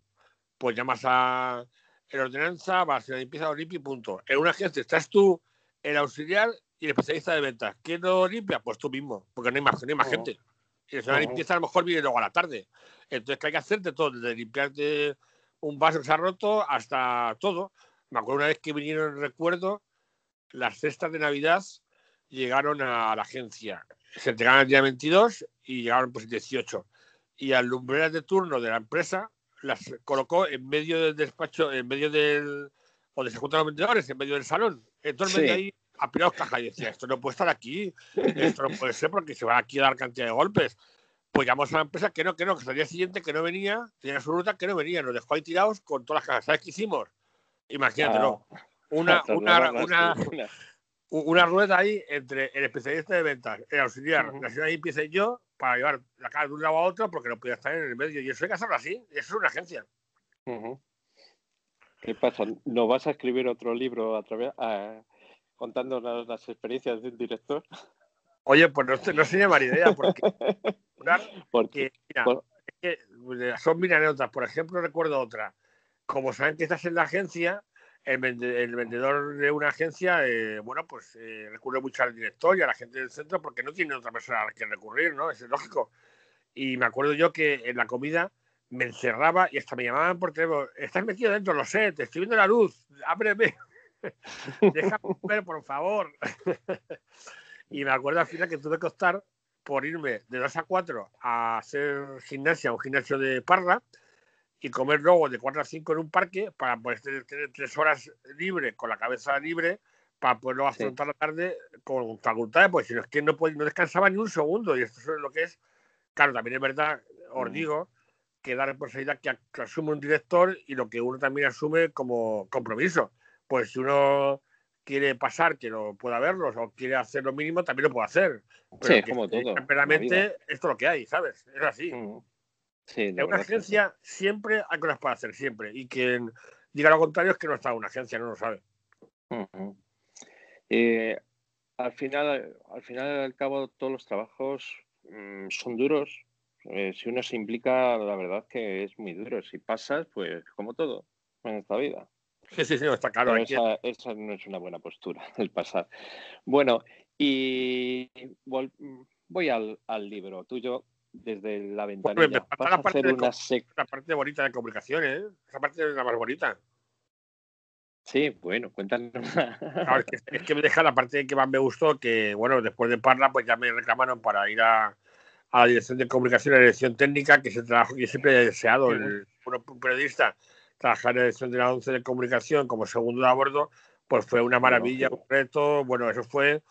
pues llamas a la ordenanza, vas a la limpieza, limpia y punto. En una agencia estás tú, el auxiliar y el especialista de ventas. ¿Quién lo limpia? Pues tú mismo, porque no hay más, no hay más gente. Y la limpieza a lo mejor viene luego a la tarde. Entonces, ¿qué hay que hacerte todo? Desde limpiarte un vaso que se ha roto hasta todo. Me acuerdo una vez que vinieron, recuerdo, las cestas de Navidad llegaron a la agencia. Se entregaron el día 22 y llegaron pues el 18. Y al lumbreras de turno de la empresa las colocó en medio del despacho, en medio del. donde se juntan los vendedores, en medio del salón. Entonces sí. ahí apilados caja y decía, esto no puede estar aquí, esto no puede ser porque se va aquí a dar cantidad de golpes. Pues llamamos a la empresa que no, que no, que el día siguiente que no venía, tenía su ruta que no venía, nos dejó ahí tirados con todas las cajas. ¿Sabes qué hicimos? Imagínate, ¿no? <laughs> Una, una, una, una, rueda ahí entre el especialista de ventas, el auxiliar, uh -huh. la señora empieza yo, para llevar la cara de un lado a otro porque no podía estar en el medio. Y eso hay que hacerlo así. Eso es una agencia. Uh -huh. ¿Qué pasa? ¿No vas a escribir otro libro a través, contándonos las experiencias de un director? Oye, pues no, no sería mala idea, porque, <laughs> porque mira, Por... es que pues, son mil anécdotas. Por ejemplo, recuerdo otra. Como saben que estás en la agencia, el, vende, el vendedor de una agencia, eh, bueno, pues eh, recurre mucho al director y a la gente del centro porque no tiene otra persona a la que recurrir, ¿no? Eso es lógico. Y me acuerdo yo que en la comida me encerraba y hasta me llamaban por teléfono, estás metido dentro, lo sé, te estoy viendo la luz, ábreme, <laughs> déjame ver, por favor. <laughs> y me acuerdo al final que tuve que optar por irme de 2 a 4 a hacer gimnasia, un gimnasio de parra, y comer luego de 4 a 5 en un parque para poder tener, tener tres horas libre, con la cabeza libre, para poderlo afrontar sí. la tarde con facultades, pues si no es que no, no descansaba ni un segundo, y esto es lo que es, claro, también es verdad, os mm. digo, que la responsabilidad que, que, asume un director y lo que uno también asume como compromiso. Pues si uno quiere pasar, que lo pueda verlo, o quiere hacer lo mínimo, también lo puede hacer. Pero sí, como todo. Realmente, esto es lo que hay, ¿sabes? Es así. Mm. Sí, en una agencia sí. siempre hay cosas para hacer, siempre. Y quien diga lo contrario es que no está en una agencia, no lo sabe. Uh -huh. eh, al final, al final al cabo, todos los trabajos mmm, son duros. Eh, si uno se implica, la verdad que es muy duro. Si pasas, pues como todo en esta vida. Sí, sí, sí, no, está claro. Esa, esa, no es una buena postura, <laughs> el pasar. Bueno, y voy al, al libro tuyo desde la ventanilla. Me la, parte de, una la parte bonita de comunicaciones, ¿eh? esa parte es la más bonita. Sí, bueno, cuéntanos. <laughs> Claro, es, que, es, que, me deja la parte que más me gustó, que bueno, después de Parla, pues ya me reclamaron para ir a, a la dirección de comunicación y la dirección técnica, que es el trabajo que siempre he deseado, el, un periodista, trabajar en la dirección de la 11 de comunicación como segundo de a bordo, pues fue una maravilla, un reto, bueno, eso fue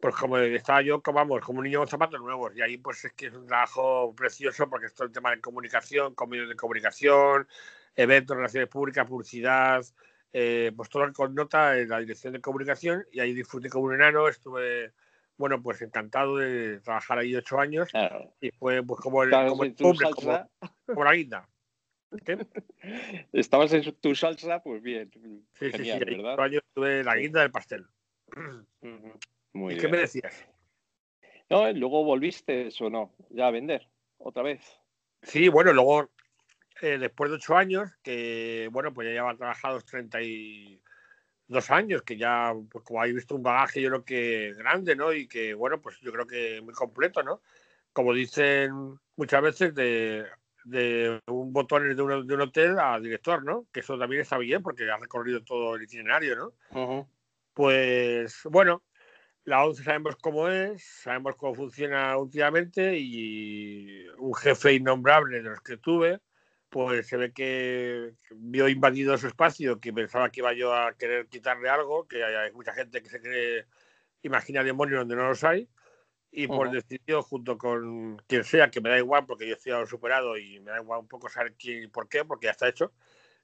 pues como estaba yo, como, vamos, como un niño con zapatos nuevos. Y ahí pues es que es un trabajo precioso porque es todo el tema de comunicación, con medios de comunicación, eventos, relaciones públicas, publicidad, eh, pues todo lo que connota en la dirección de comunicación. Y ahí disfruté como un enano, estuve, bueno, pues encantado de trabajar ahí ocho años. Claro. Y fue pues como el, como, el como, la guinda. ¿Qué? Estabas en tu salsa, pues bien. Sí, Genial, sí, sí. ¿verdad? Ocho años tuve la guinda del pastel. Muy ¿Y bien. qué me decías? No, luego volviste o no, ya a vender, otra vez. Sí, bueno, luego, eh, después de ocho años, que bueno, pues ya lleva trabajado 32 años, que ya, pues como habéis visto, un bagaje yo creo que grande, ¿no? Y que, bueno, pues yo creo que muy completo, ¿no? Como dicen muchas veces, de, de un botón de un, de un hotel a director, ¿no? Que eso también está bien porque ha recorrido todo el itinerario, ¿no? Uh -huh. Pues bueno, la 11 sabemos cómo es, sabemos cómo funciona últimamente y un jefe innombrable de los que tuve, pues se ve que vio invadido su espacio, que pensaba que iba yo a querer quitarle algo, que hay mucha gente que se cree, imagina demonios donde no los hay, y pues uh -huh. decidió junto con quien sea, que me da igual porque yo estoy superado y me da igual un poco saber quién y por qué, porque ya está hecho,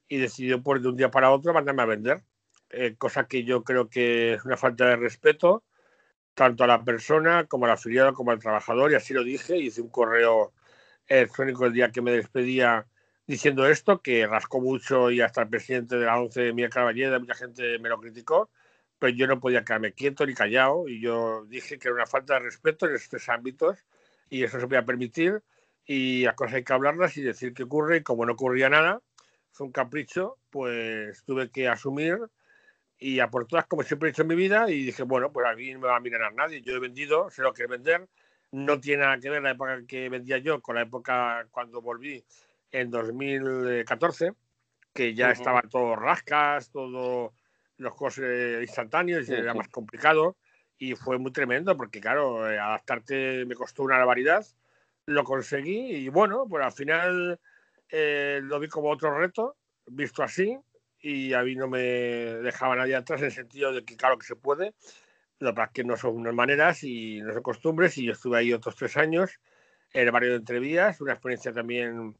y decidió pues de un día para otro mandarme a vender, eh, cosa que yo creo que es una falta de respeto tanto a la persona como al afiliado como al trabajador y así lo dije, hice un correo electrónico el día que me despedía diciendo esto, que rascó mucho y hasta el presidente de la ONCE, Miguel Caballeda, mucha gente me lo criticó, pero yo no podía quedarme quieto ni callado y yo dije que era una falta de respeto en estos ámbitos y eso se podía permitir y las cosas hay que hablarlas y decir qué ocurre y como no ocurría nada, fue un capricho, pues tuve que asumir y a por todas como siempre he hecho en mi vida y dije, bueno, pues a mí no me va a mirar a nadie, yo he vendido, sé lo que es vender, no tiene nada que ver la época que vendía yo con la época cuando volví en 2014, que ya estaban todos rascas, todos los cosas instantáneos, y era más complicado y fue muy tremendo porque, claro, eh, adaptarte me costó una barbaridad. Lo conseguí y, bueno, pues al final eh, lo vi como otro reto, visto así, y a mí no me dejaba nadie atrás en el sentido de que, claro, que se puede. Lo que que no son unas maneras y no son costumbres, y yo estuve ahí otros tres años en el barrio de Entrevías, una experiencia también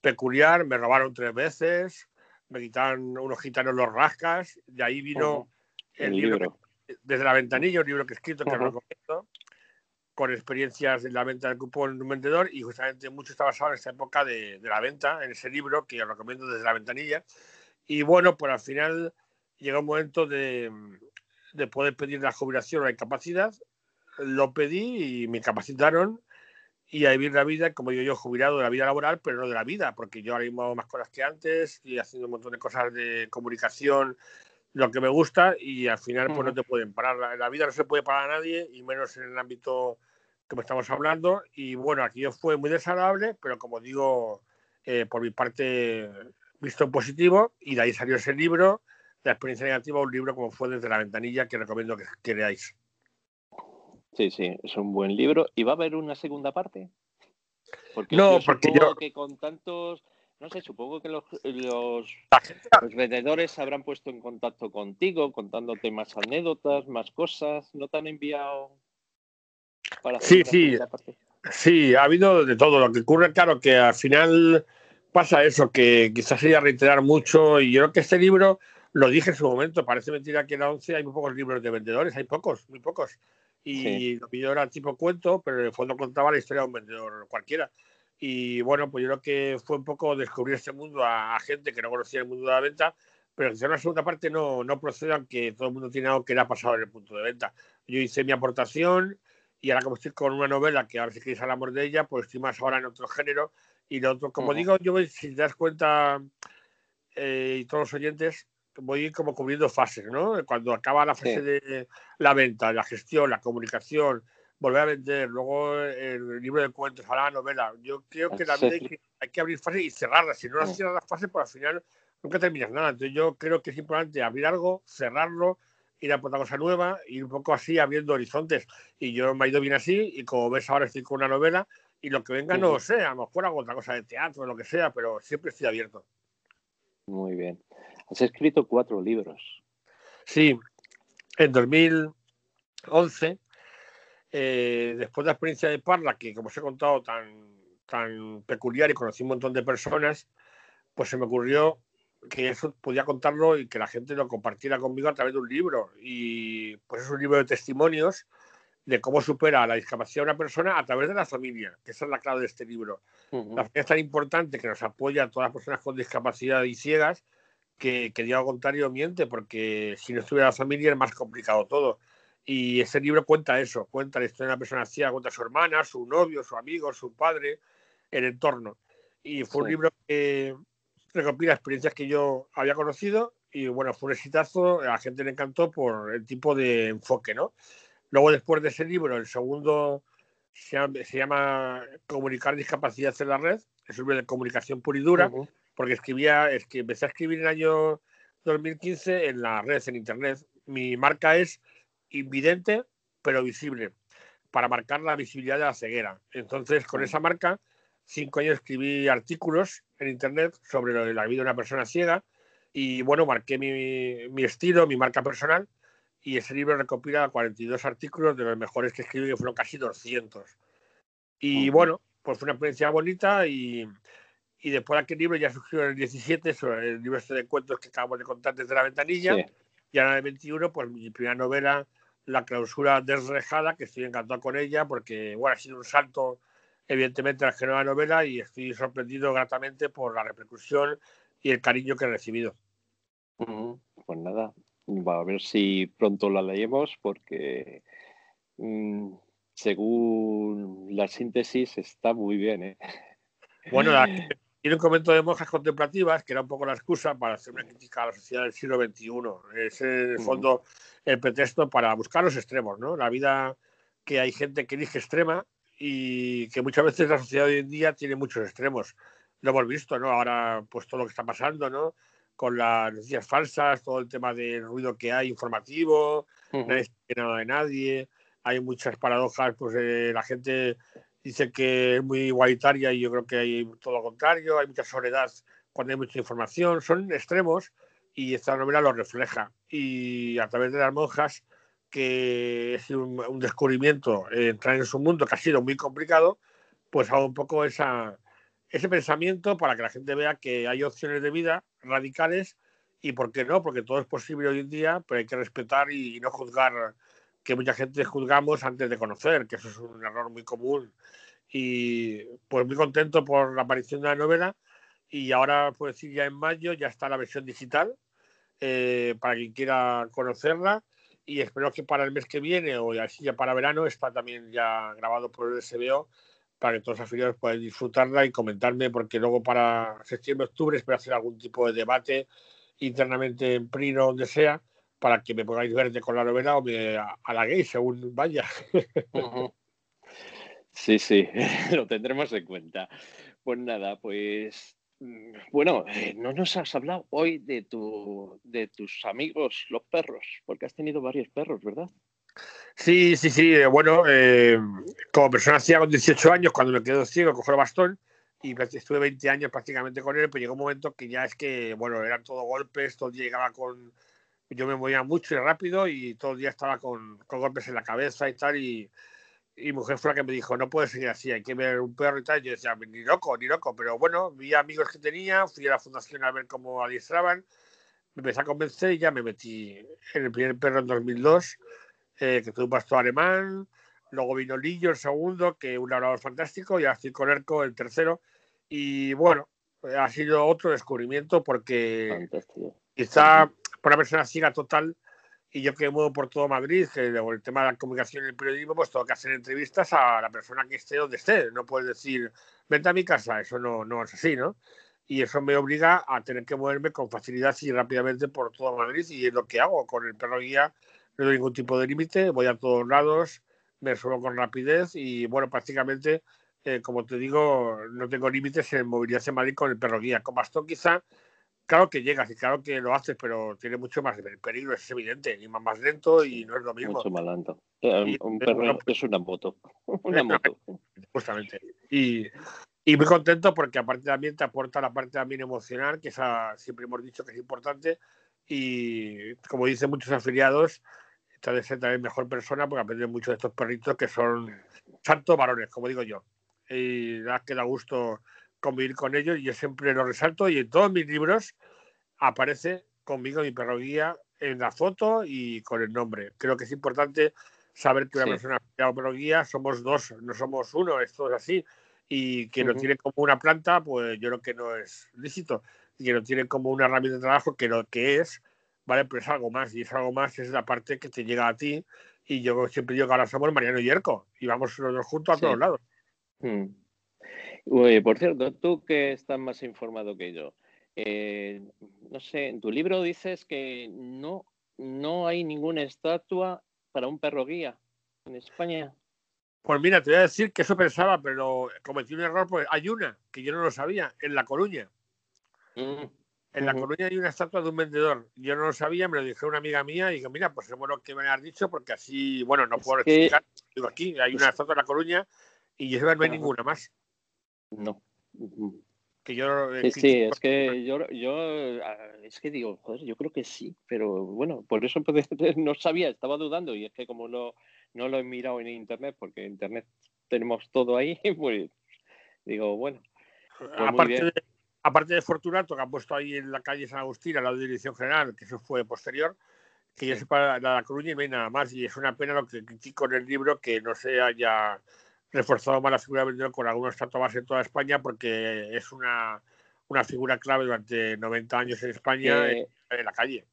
peculiar, me robaron tres veces, me quitaron unos gitanos los rascas, de ahí vino el, libro, desde la ventanilla, un libro que he escrito que recomiendo, con experiencias en la venta del cupón de un vendedor y justamente mucho está basado en esta época de, de la venta, en ese libro que recomiendo desde la ventanilla. Y bueno, pues al final llegó un momento de, de poder pedir la jubilación o la incapacidad, lo pedí y me capacitaron y a vivir la vida, como digo yo, jubilado de la vida laboral, pero no de la vida, porque yo ahora mismo hago más cosas que antes, estoy haciendo un montón de cosas de comunicación, lo que me gusta, y al final pues no te pueden parar. La, la, vida no se puede parar a nadie, y menos en el ámbito que me estamos hablando. Y bueno, aquí fue muy desagradable, pero como digo, eh, por mi parte, visto en positivo, y de ahí salió ese libro, La experiencia negativa, un libro como fue desde la ventanilla, que recomiendo que, que leáis. Sí, sí, es un buen libro. ¿Y va a haber una segunda parte? Porque no, porque yo... que con tantos, no sé, supongo que los, los, los, vendedores se habrán puesto en contacto contigo, contándote más anécdotas, más cosas. ¿No te han enviado para hacer Sí, sí. Sí, ha habido de todo. Lo que ocurre, claro, que al final pasa eso, que quizás sería reiterar mucho. Y yo creo que este libro, lo dije en su momento, parece mentira que en la 11 hay muy pocos libros de vendedores, hay pocos, muy pocos y sí. lo mío era tipo cuento, pero en el fondo contaba la historia de un vendedor cualquiera. Y bueno, pues yo creo que fue un poco descubrir este mundo a, a gente que no conocía el mundo de la venta, pero quizá una segunda parte no, no procede aunque todo el mundo tiene algo que le ha pasado en el punto de venta. Yo hice mi aportación y ahora como estoy con una novela que ahora si queréis hablamos de ella, pues estoy más ahora en otro género y lo otro, como uh -huh. digo, yo si te das cuenta eh, y todos los oyentes, voy como cubriendo fases, ¿no? Cuando acaba la fase sí. de la venta, la gestión, la comunicación, volver a vender, luego el libro de cuentos, ahora la novela. Yo creo que vida hay que, hay que abrir fases y cerrarlas. Si no las cierras las fases, pues al final nunca terminas nada. Entonces yo creo que es importante abrir algo, cerrarlo, ir a por otra cosa nueva, ir un poco así abriendo horizontes. Y yo me ha ido bien así y como ves ahora estoy con una novela y lo que venga no lo sé, a lo mejor hago otra cosa de teatro, lo que sea, pero siempre estoy abierto. Muy bien. Has escrito cuatro libros. Sí, en 2011, eh, después de la experiencia de Parla, que como os he contado, tan, tan peculiar y conocí un montón de personas, pues se me ocurrió que eso podía contarlo y que la gente lo compartiera conmigo a través de un libro. Y pues es un libro de testimonios de cómo supera la discapacidad una persona a través de la familia, que esa es la clave de este libro. Uh -huh. La familia es tan importante que nos apoya a todas las personas con discapacidad y ciegas que, que Diego Contrario miente, porque si no estuviera la familia es más complicado todo. Y ese libro cuenta eso, cuenta la historia de una persona ciega, cuenta a su hermana, su novio, su amigo, su padre, el entorno. Y fue sí. un libro que recopila experiencias que yo había conocido y bueno, fue un exitazo, a la gente le encantó por el tipo de enfoque, ¿no? Luego, después de ese libro, el segundo se llama, se llama Comunicar discapacidad en la red, es un libro de comunicación pura y dura, uh -huh. Porque escribía, es que empecé a escribir en el año 2015 en la red, en internet. Mi marca es invidente, pero visible, para marcar la visibilidad de la ceguera. Entonces, con esa marca, cinco años escribí artículos en internet sobre la vida de una persona ciega y bueno, marqué mi, mi estilo, mi marca personal y ese libro recopila 42 artículos de los mejores que escribí, que fueron casi 200. Y bueno, pues fue una experiencia bonita y, y después de aquel libro ya surgió en el 17 sobre el libro este de cuentos que acabamos de contar desde la ventanilla. Y ahora en el 21, pues mi primera novela, La clausura desrejada, que estoy encantado con ella porque, bueno, ha sido un salto evidentemente a la nueva novela y estoy sorprendido gratamente por la repercusión y el cariño que he recibido. Pues nada, va a ver si pronto la leemos porque mm, según la síntesis está muy bien. ¿eh? Bueno, <laughs> tiene un comento de monjas contemplativas que era un poco la excusa para hacer una crítica a la sociedad del siglo XXI. Es en el fondo el pretexto para buscar los extremos, ¿no? La vida que hay gente que elige extrema y que muchas veces la sociedad hoy en día tiene muchos extremos. Lo hemos visto, ¿no? Ahora, pues todo lo que está pasando, ¿no? Con las noticias falsas, todo el tema del ruido que hay informativo, no nadie nada de nadie. Hay muchas paradojas, pues la gente dice que es muy igualitaria y yo creo que hay todo lo contrario, hay mucha soledad cuando hay mucha información, son extremos y esta novela lo refleja. Y a través de las monjas, que es un, descubrimiento, eh, entrar en su mundo que ha sido muy complicado, pues hago un poco esa, ese pensamiento para que la gente vea que hay opciones de vida radicales y por qué no, porque todo es posible hoy en día, pero hay que respetar y no juzgar que mucha gente juzgamos antes de conocer, que eso es un error muy común. Y pues muy contento por la aparición de la novela. Y ahora, pues decir, ya en mayo ya está la versión digital eh, para quien quiera conocerla. Y espero que para el mes que viene o así ya para verano está también ya grabado por el SBO para que todos los afiliados puedan disfrutarla y comentarme, porque luego para septiembre-octubre espero hacer algún tipo de debate internamente en Prino, donde sea, para que me podáis verte con la novela o me halaguéis según vaya. Sí, sí, <laughs> lo tendremos en cuenta. Pues nada, pues mm, bueno, eh, no nos has hablado hoy de, tu, de tus amigos, los perros, porque has tenido varios perros, ¿verdad? Sí, sí, sí. Eh, bueno, eh, como persona ciega con 18 años, cuando me quedo ciego, cojo el bastón y estuve 20 años prácticamente con él, pues llegó un momento que ya es que, bueno, eran todo golpes, todo llegaba con yo me movía mucho y rápido y todo el día estaba con, golpes en la cabeza y tal. Y, mi mujer fue la que me dijo, no puedes seguir así, hay que ver un perro y tal. Y yo decía, ni loco, ni loco. Pero bueno, vi amigos que tenía, fui a la fundación a ver cómo adiestraban, me empecé a convencer y ya me metí en el primer perro en 2002, eh, que tuve un pastor alemán. Luego vino Lillo, el segundo, que un labrador fantástico, y estoy con Erco, el tercero. Y bueno, ha sido otro descubrimiento porque quizá por una persona ciega total y yo que muevo por todo Madrid, que el tema de la comunicación y el periodismo, pues tengo que hacer entrevistas a la persona que esté donde esté. No puedes decir, vente a mi casa, eso no, no es así, ¿no? Y eso me obliga a tener que moverme con facilidad y rápidamente por todo Madrid y es lo que hago. Con el perro guía no doy ningún tipo de límite, voy a todos lados, me subo con rapidez y bueno, prácticamente, eh, como te digo, no tengo límites en movilidad en Madrid con el perro guía. Con bastón quizá claro que llegas y claro que lo haces, pero tiene mucho más peligro, es evidente, y más, lento y no es lo mismo. Mucho más lento. Eh, un perro es una moto. <laughs> una moto. Justamente. Y, y, muy contento porque aparte también te aporta la parte también emocional, que esa, siempre hemos dicho que es importante. Y como dicen muchos afiliados, está de ser también mejor persona porque aprenden mucho de estos perritos que son santos varones, como digo yo. Y da que da gusto convivir con ellos y yo siempre lo resalto y en todos mis libros aparece conmigo mi perro guía en la foto y con el nombre. Creo que es importante saber que una persona o perro guía somos dos, no somos uno, esto es así. Y que lo tiene como una planta, pues yo creo que no es lícito. Y que lo tiene como una herramienta de trabajo, que lo que es, ¿vale? Pero es algo más. Y es algo más, es la parte que te llega a ti. Y yo siempre digo que ahora somos Mariano y Yerko. Y vamos los dos juntos a todos lados. Mm por cierto, tú que estás más informado que yo, eh, no sé, en tu libro dices que no, no hay ninguna estatua para un perro guía en España. Pues mira, te voy a decir que eso pensaba, pero cometí un error, pues hay una, que yo no lo sabía, en La Coruña. Mm, en La Coruña hay una estatua de un vendedor. Yo no lo sabía, me lo dije una amiga mía y dije, mira, pues es bueno que me has dicho, porque así, bueno, no puedo explicar. Digo, aquí hay una estatua en La Coruña y yo no hay ninguna más. No. Que yo, eh, sí, es <laughs> que yo, yo, ah, es que digo, joder, yo creo que sí, pero bueno, por eso <laughs> no sabía, estaba dudando y es que como no, no lo he mirado en internet, porque en internet tenemos todo ahí, <laughs> pues digo, bueno. Pues aparte, de, aparte de Fortunato, que han puesto ahí en la calle San Agustín, de la Dirección General, que eso fue posterior, que yo sepa la, la Coruña y no hay nada más. Y es una pena lo que critico en el libro, que no se haya reforzado más la figura del vendedor con algunos más en toda España, porque es una, una figura clave durante 90 años en España en, la calle.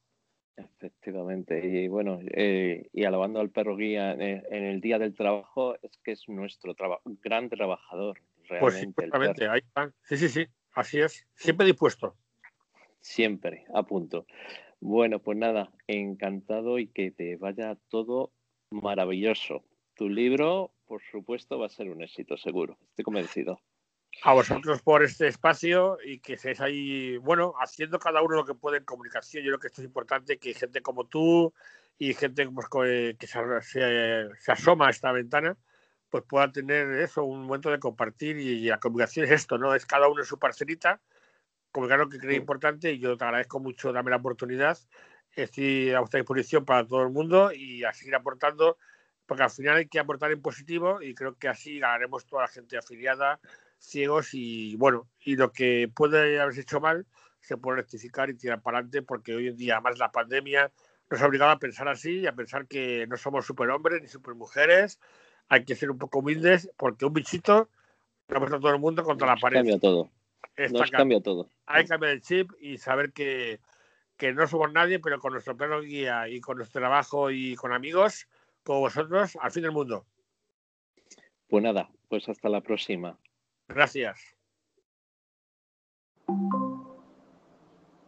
Efectivamente, y bueno, eh, y alabando al perro guía en, el día del trabajo, es que es nuestro gran trabajador, realmente. Pues sí, ahí está. Sí, sí, sí, así es, siempre dispuesto. Siempre, a punto. Bueno, pues nada, encantado y que te vaya todo maravilloso. Tu libro, por supuesto, va a ser un éxito, seguro. Estoy convencido. A vosotros por este espacio y que seáis ahí, bueno, haciendo cada uno lo que puede en comunicación. Yo creo que esto es importante, que gente como tú y gente pues, que se, asoma a esta ventana, pues pueda tener eso, un momento de compartir y, la comunicación es esto, ¿no? Es cada uno en su parcelita, comunicar lo que cree importante y yo te agradezco mucho darme la oportunidad. Estoy a vuestra disposición para todo el mundo y a seguir aportando porque al final hay que aportar en positivo y creo que así ganaremos toda la gente afiliada, ciegos y bueno, y lo que puede haberse hecho mal se puede rectificar y tirar para adelante porque hoy en día, más la pandemia, nos ha obligado a pensar así y a pensar que no somos superhombres ni supermujeres, hay que ser un poco humildes porque un bichito ha puesto todo el mundo contra la pared. Cambia todo. Nos cambia todo. Hay que cambiar el chip y saber que, que no somos nadie, pero con nuestro perro guía y con nuestro trabajo y con amigos con vosotros al fin del mundo. Pues nada, pues hasta la próxima. Gracias.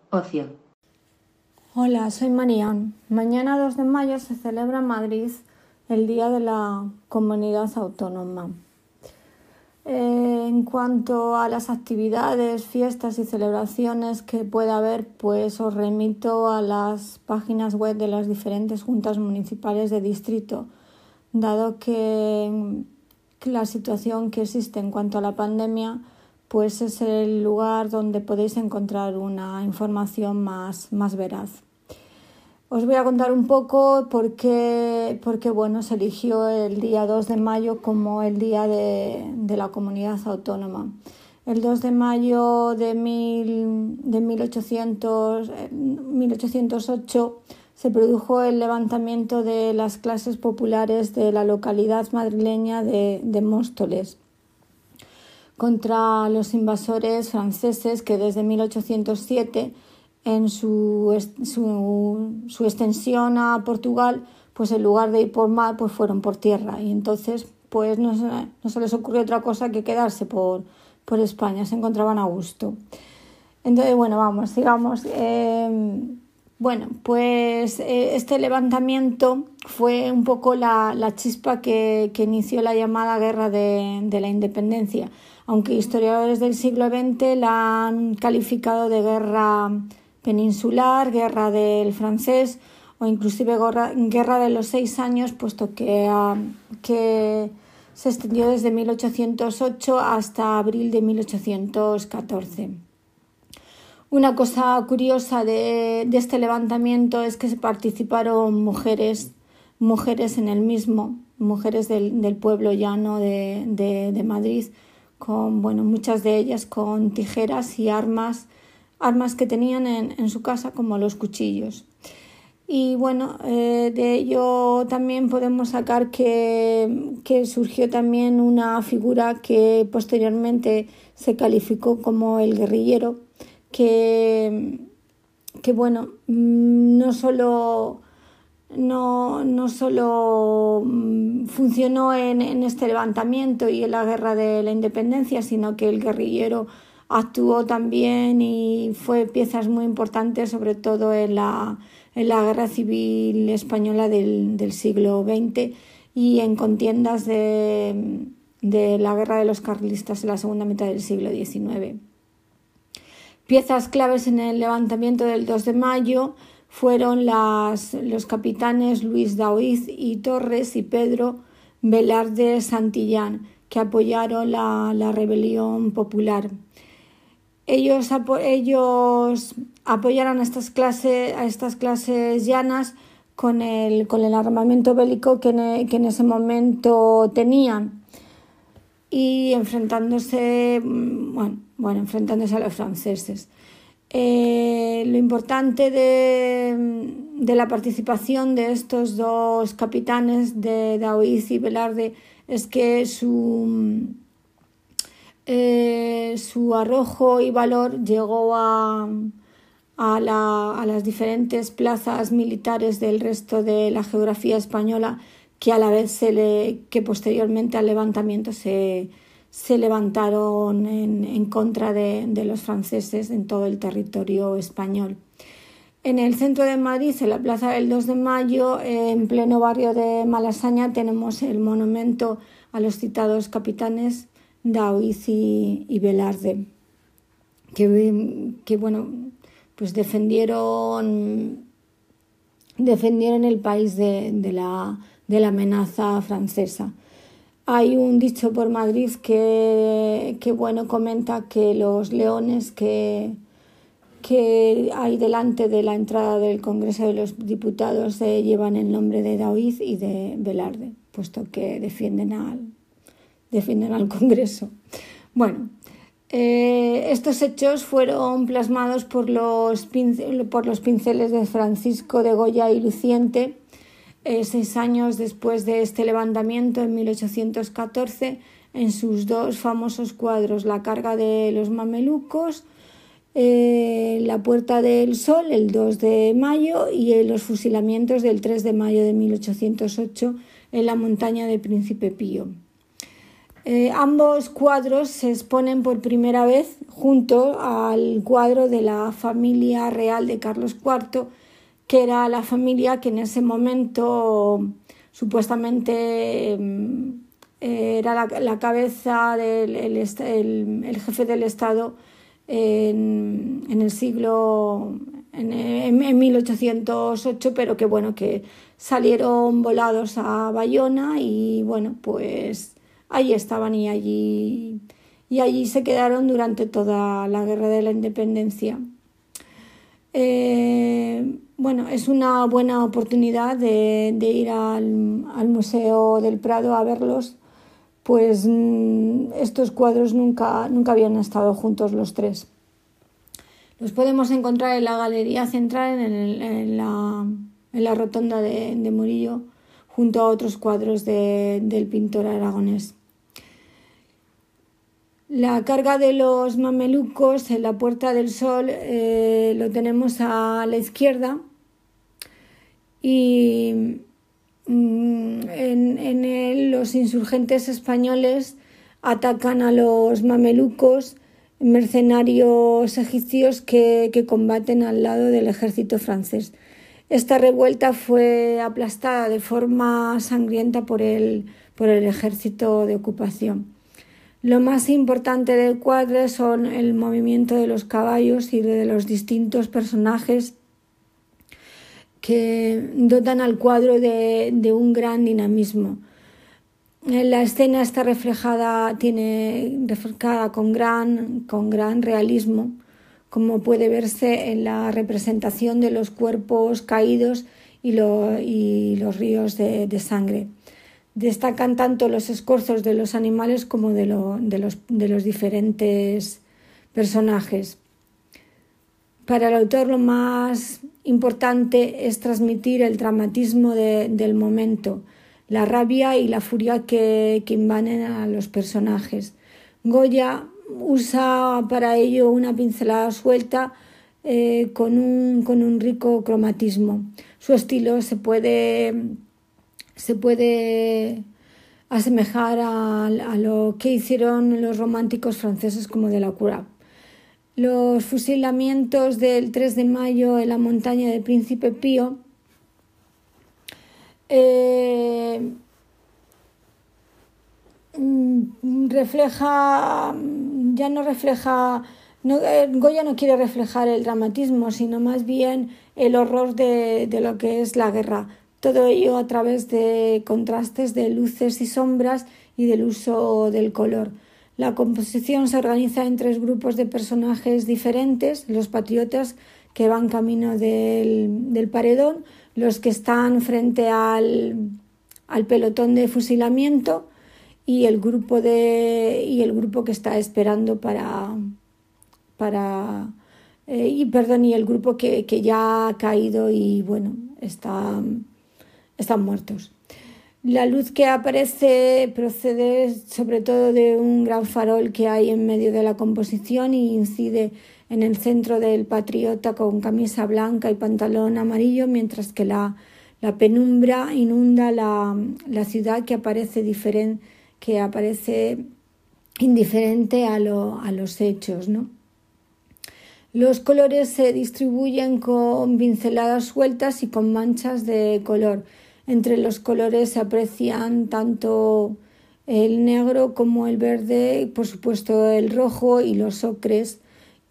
Ocio. Hola, soy Marian. Mañana 2 de mayo se celebra en Madrid el Día de la Comunidad Autónoma. En cuanto a las actividades, fiestas y celebraciones que pueda haber, pues os remito a las páginas web de las diferentes juntas municipales de distrito, dado que la situación que existe en cuanto a la pandemia, pues es el lugar donde podéis encontrar una información más, más veraz. Os voy a contar un poco por qué, bueno, se eligió el día 2 de mayo como el día de, la comunidad autónoma. El 2 de mayo de, de 1800, 1808 eh, se produjo el levantamiento de las clases populares de la localidad madrileña de, de Móstoles contra los invasores franceses que desde 1807 en su, su, extensión a Portugal, pues en lugar de ir por mar, pues fueron por tierra. Y entonces, pues no no se les ocurrió otra cosa que quedarse por, por España, se encontraban a gusto. Entonces, bueno, vamos, sigamos. Em, bueno, pues eh, este levantamiento fue un poco la, la chispa que, que, inició la llamada Guerra de, de, la Independencia, aunque historiadores del siglo XX la han calificado de guerra peninsular, guerra del francés o inclusive guerra, de los seis años, puesto que, que se extendió desde 1808 hasta abril de 1814. Una cosa curiosa de, este levantamiento es que se participaron mujeres, mujeres en el mismo, mujeres del, pueblo llano de, de, Madrid, con bueno, muchas de ellas con tijeras y armas armas que tenían en, su casa, como los cuchillos. Y bueno, eh, de ello también podemos sacar que, surgió también una figura que posteriormente se calificó como el guerrillero, que, que bueno, no solo, no, no solo mm, funcionó en, en este levantamiento y en la guerra de la independencia, sino que el guerrillero actuó también y fue piezas muy importantes, sobre todo en la, en la Guerra Civil Española del, del siglo XX y en contiendas de, de, la Guerra de los Carlistas en la segunda mitad del siglo XIX. Piezas claves en el levantamiento del 2 de mayo fueron las, los capitanes Luis Daoiz y Torres y Pedro Velarde Santillán, que apoyaron la, la rebelión popular. Ellos, ellos a estas, clases, a estas clases llanas con el, con el armamento bélico que, e, que en ese momento tenían. y enfrentándose, mm, bueno, bueno enfrentándose a los franceses. Eh, lo importante de, de, la participación de estos dos capitanes de Daoiz y Velarde es que su, eh, su arrojo y valor llegó a, a, la, a, las diferentes plazas militares del resto de la geografía española que a la vez que posteriormente al levantamiento se, levantaron en, contra de, los franceses en todo el territorio español. En el centro de Madrid, en la plaza del 2 de mayo, en pleno barrio de Malasaña, tenemos el monumento a los citados capitanes Daoiz y, y Velarde, que, que, bueno, pues defendieron, defendieron el país de, de, la, de la amenaza francesa. Hay un dicho por Madrid que, que bueno, comenta que los leones que, que hay delante de la entrada del Congreso de los Diputados llevan el nombre de Daoiz y de Velarde, puesto que defienden al, defienden al Congreso. Bueno, eh, estos hechos fueron plasmados por los, por los pinceles de Francisco de Goya y Luciente eh, seis años después de este levantamiento, en 1814, en sus dos famosos cuadros, La carga de los mamelucos, eh, La puerta del sol, el 2 de mayo, y los fusilamientos del 3 de mayo de 1808 en la montaña de Príncipe Pío. Ambos cuadros se exponen por primera vez junto al cuadro de la familia real de Carlos IV, que era la familia que en ese momento supuestamente mm, era la, cabeza del el, jefe del Estado en, el siglo en, en, 1808, pero que bueno, que salieron volados a Bayona y bueno, pues allí estaban y allí y allí se quedaron durante toda la guerra de la independencia. Eh, bueno, es una buena oportunidad de, ir al, Museo del Prado a verlos, pues mm, estos cuadros nunca, nunca habían estado juntos los tres. Los podemos encontrar en la Galería Central, en, la, rotonda de, Murillo, junto a otros cuadros del pintor aragonés. La carga de los mamelucos en la Puerta del Sol eh, lo tenemos a la izquierda y mm, en, él los insurgentes españoles atacan a los mamelucos, mercenarios egipcios que, combaten al lado del ejército francés. Esta revuelta fue aplastada de forma sangrienta por el ejército de ocupación. Lo más importante del cuadro son el movimiento de los caballos y de los distintos personajes que dotan al cuadro de, un gran dinamismo. La escena está reflejada, tiene reflejada con gran, con gran realismo, como puede verse en la representación de los cuerpos caídos y, los ríos de sangre. Destacan tanto los escorzos de los animales como de, los, diferentes personajes. Para el autor lo más importante es transmitir el dramatismo del momento, la rabia y la furia que, que invaden a los personajes. Goya usa para ello una pincelada suelta eh, con, un, con un rico cromatismo. Su estilo se puede se puede asemejar a, lo que hicieron los románticos franceses como de la cura. Los fusilamientos del 3 de mayo en la montaña de Príncipe Pío eh, refleja, ya no refleja, eh, Goya no quiere reflejar el dramatismo, sino más bien el horror de lo que es la guerra. Todo ello a través de contrastes de luces y sombras y del uso del color. La composición se organiza en tres grupos de personajes diferentes, los patriotas que van camino del, paredón, los que están frente al, pelotón de fusilamiento y el grupo de y el grupo que está esperando para para eh, y perdón y el grupo que, que, ya ha caído y bueno está, están muertos la luz que aparece procede sobre todo de un gran farol que hay en medio de la composición y incide en el centro del patriota con camisa blanca y pantalón amarillo, mientras que la, penumbra inunda la, ciudad que aparece, diferente, que aparece indiferente a los hechos. ¿no? Los colores se distribuyen con pinceladas sueltas y con manchas de color entre los colores se aprecian tanto el negro como el verde, por supuesto el rojo y los ocres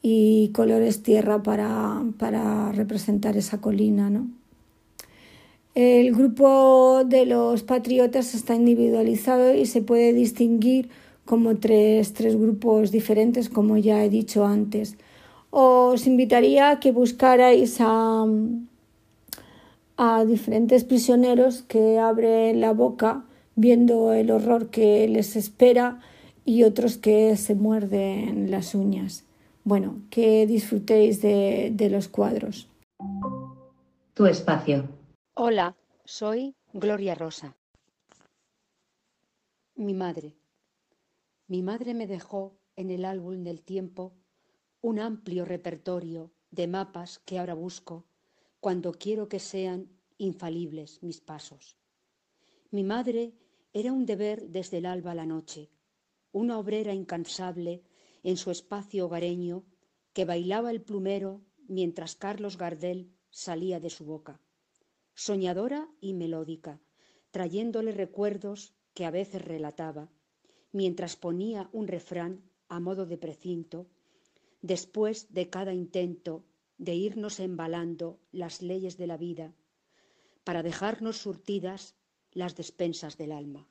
y colores tierra para, para representar esa colina. ¿no? El grupo de los patriotas está individualizado y se puede distinguir como tres, tres grupos diferentes, como ya he dicho antes. Os invitaría a que buscarais a, a diferentes prisioneros que abren la boca viendo el horror que les espera y otros que se muerden las uñas. Bueno, que disfrutéis de, de los cuadros. Tu espacio. Hola, soy Gloria Rosa. Mi madre. Mi madre me dejó en el álbum del tiempo un amplio repertorio de mapas que ahora busco cuando quiero que sean infalibles mis pasos. Mi madre era un deber desde el alba a la noche, una obrera incansable en su espacio hogareño que bailaba el plumero mientras Carlos Gardel salía de su boca, soñadora y melódica, trayéndole recuerdos que a veces relataba, mientras ponía un refrán a modo de precinto, después de cada intento de irnos embalando las leyes de la vida para dejarnos surtidas las despensas del alma.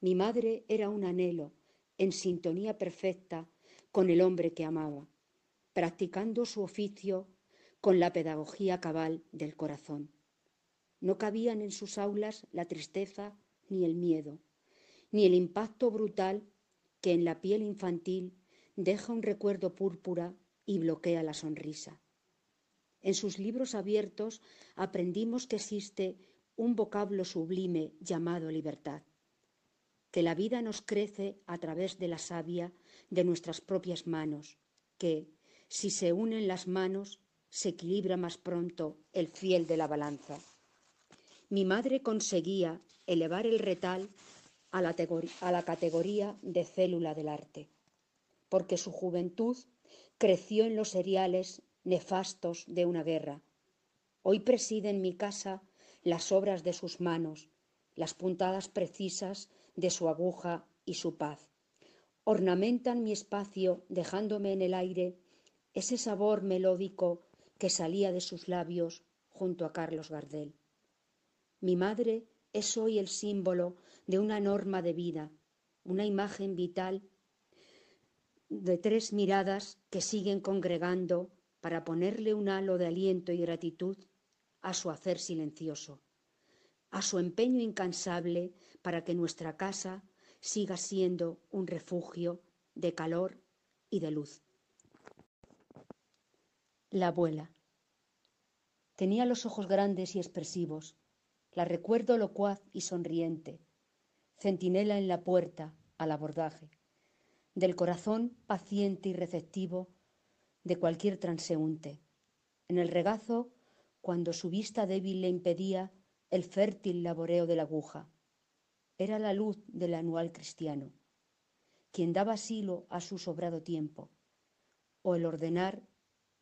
Mi madre era un anhelo en sintonía perfecta con el hombre que amaba, practicando su oficio con la pedagogía cabal del corazón. No cabían en sus aulas la tristeza ni el miedo, ni el impacto brutal que en la piel infantil deja un recuerdo púrpura y bloquea la sonrisa. En sus libros abiertos aprendimos que existe un vocablo sublime llamado libertad, que la vida nos crece a través de la savia de nuestras propias manos, que, si se unen las manos, se equilibra más pronto el fiel de la balanza. Mi madre conseguía elevar el retal a la, a la categoría de célula del arte, porque su juventud creció en los seriales nefastos de una guerra. Hoy preside en mi casa las obras de sus manos, las puntadas precisas de su aguja y su paz. Ornamentan mi espacio dejándome en el aire ese sabor melódico que salía de sus labios junto a Carlos Gardel. Mi madre es hoy el símbolo de una norma de vida, una imagen vital de tres miradas que siguen congregando para ponerle un halo de aliento y gratitud a su hacer silencioso, a su empeño incansable para que nuestra casa siga siendo un refugio de calor y de luz. La abuela. Tenía los ojos grandes y expresivos, la recuerdo locuaz y sonriente, centinela en la puerta al abordaje, del corazón paciente y receptivo de cualquier transeúnte. En el regazo, cuando su vista débil le impedía el fértil laboreo de la aguja. Era la luz del anual cristiano, quien daba asilo a su sobrado tiempo, o el ordenar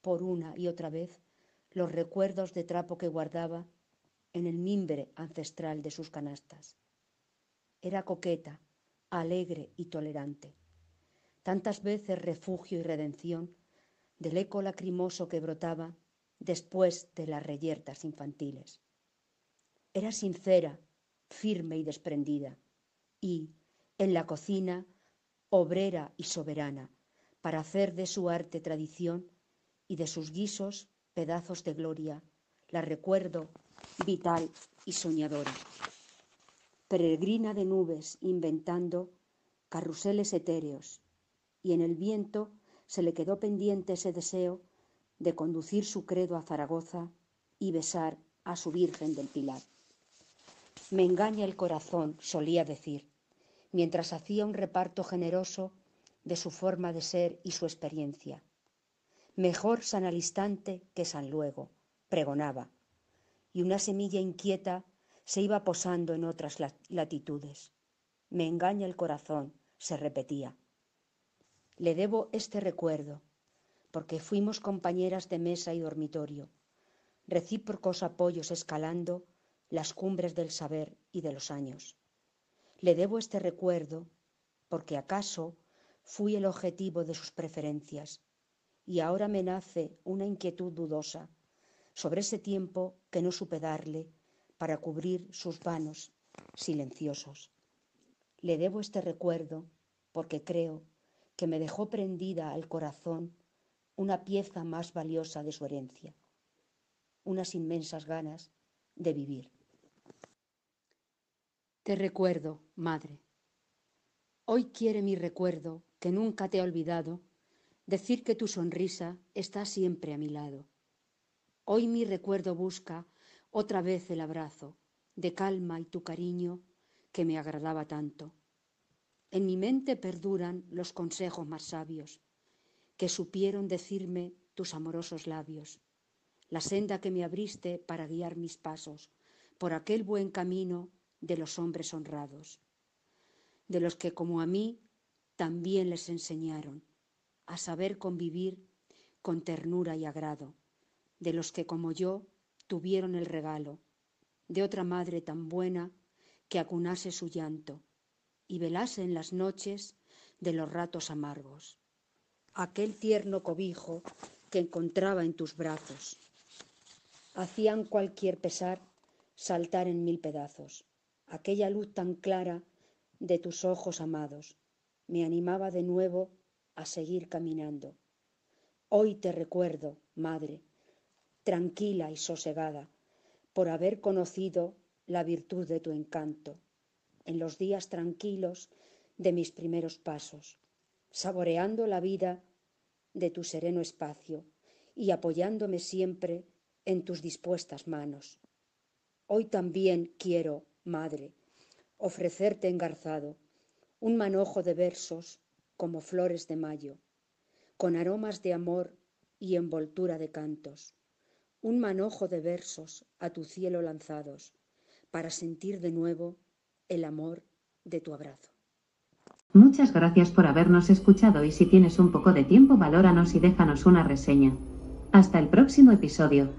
por una y otra vez los recuerdos de trapo que guardaba en el mimbre ancestral de sus canastas. Era coqueta, alegre y tolerante. Tantas veces refugio y redención del eco lacrimoso que brotaba después de las reyertas infantiles. Era sincera, firme y desprendida, y, en la cocina, obrera y soberana, para hacer de su arte tradición y de sus guisos pedazos de gloria, la recuerdo vital y soñadora. peregrina de nubes inventando carruseles etéreos, y en el viento se le quedó pendiente ese deseo de conducir su credo a Zaragoza y besar a su Virgen del Pilar. Me engaña el corazón, solía decir, mientras hacía un reparto generoso de su forma de ser y su experiencia. Mejor San al instante que San luego, pregonaba, y una semilla inquieta se iba posando en otras latitudes. Me engaña el corazón, se repetía. Le debo este recuerdo, porque fuimos compañeras de mesa y dormitorio, recíprocos apoyos escalando las cumbres del saber y de los años. Le debo este recuerdo, porque acaso fui el objetivo de sus preferencias, y ahora me nace una inquietud dudosa sobre ese tiempo que no supe darle para cubrir sus vanos silenciosos. Le debo este recuerdo porque creo que me dejó prendida al corazón una pieza más valiosa de su herencia, unas inmensas ganas de vivir. Te recuerdo, madre. Hoy quiere mi recuerdo, que nunca te ha olvidado, decir que tu sonrisa está siempre a mi lado. Hoy mi recuerdo busca otra vez el abrazo de calma y tu cariño que me agradaba tanto. En mi mente perduran los consejos más sabios que supieron decirme tus amorosos labios, la senda que me abriste para guiar mis pasos por aquel buen camino de los hombres honrados, de los que como a mí también les enseñaron a saber convivir con ternura y agrado, de los que como yo tuvieron el regalo de otra madre tan buena que acunase su llanto y velase en las noches de los ratos amargos. Aquel tierno cobijo que encontraba en tus brazos. Hacían cualquier pesar saltar en mil pedazos. Aquella luz tan clara de tus ojos amados me animaba de nuevo a seguir caminando. Hoy te recuerdo, madre, tranquila y sosegada, por haber conocido la virtud de tu encanto, en los días tranquilos de mis primeros pasos, saboreando la vida de tu sereno espacio y apoyándome siempre en tus dispuestas manos. Hoy también quiero, madre, ofrecerte engarzado un manojo de versos como flores de mayo, con aromas de amor y envoltura de cantos, un manojo de versos a tu cielo lanzados, para sentir de nuevo el amor de tu abrazo. Muchas gracias por habernos escuchado y si tienes un poco de tiempo valóranos y déjanos una reseña. Hasta el próximo episodio.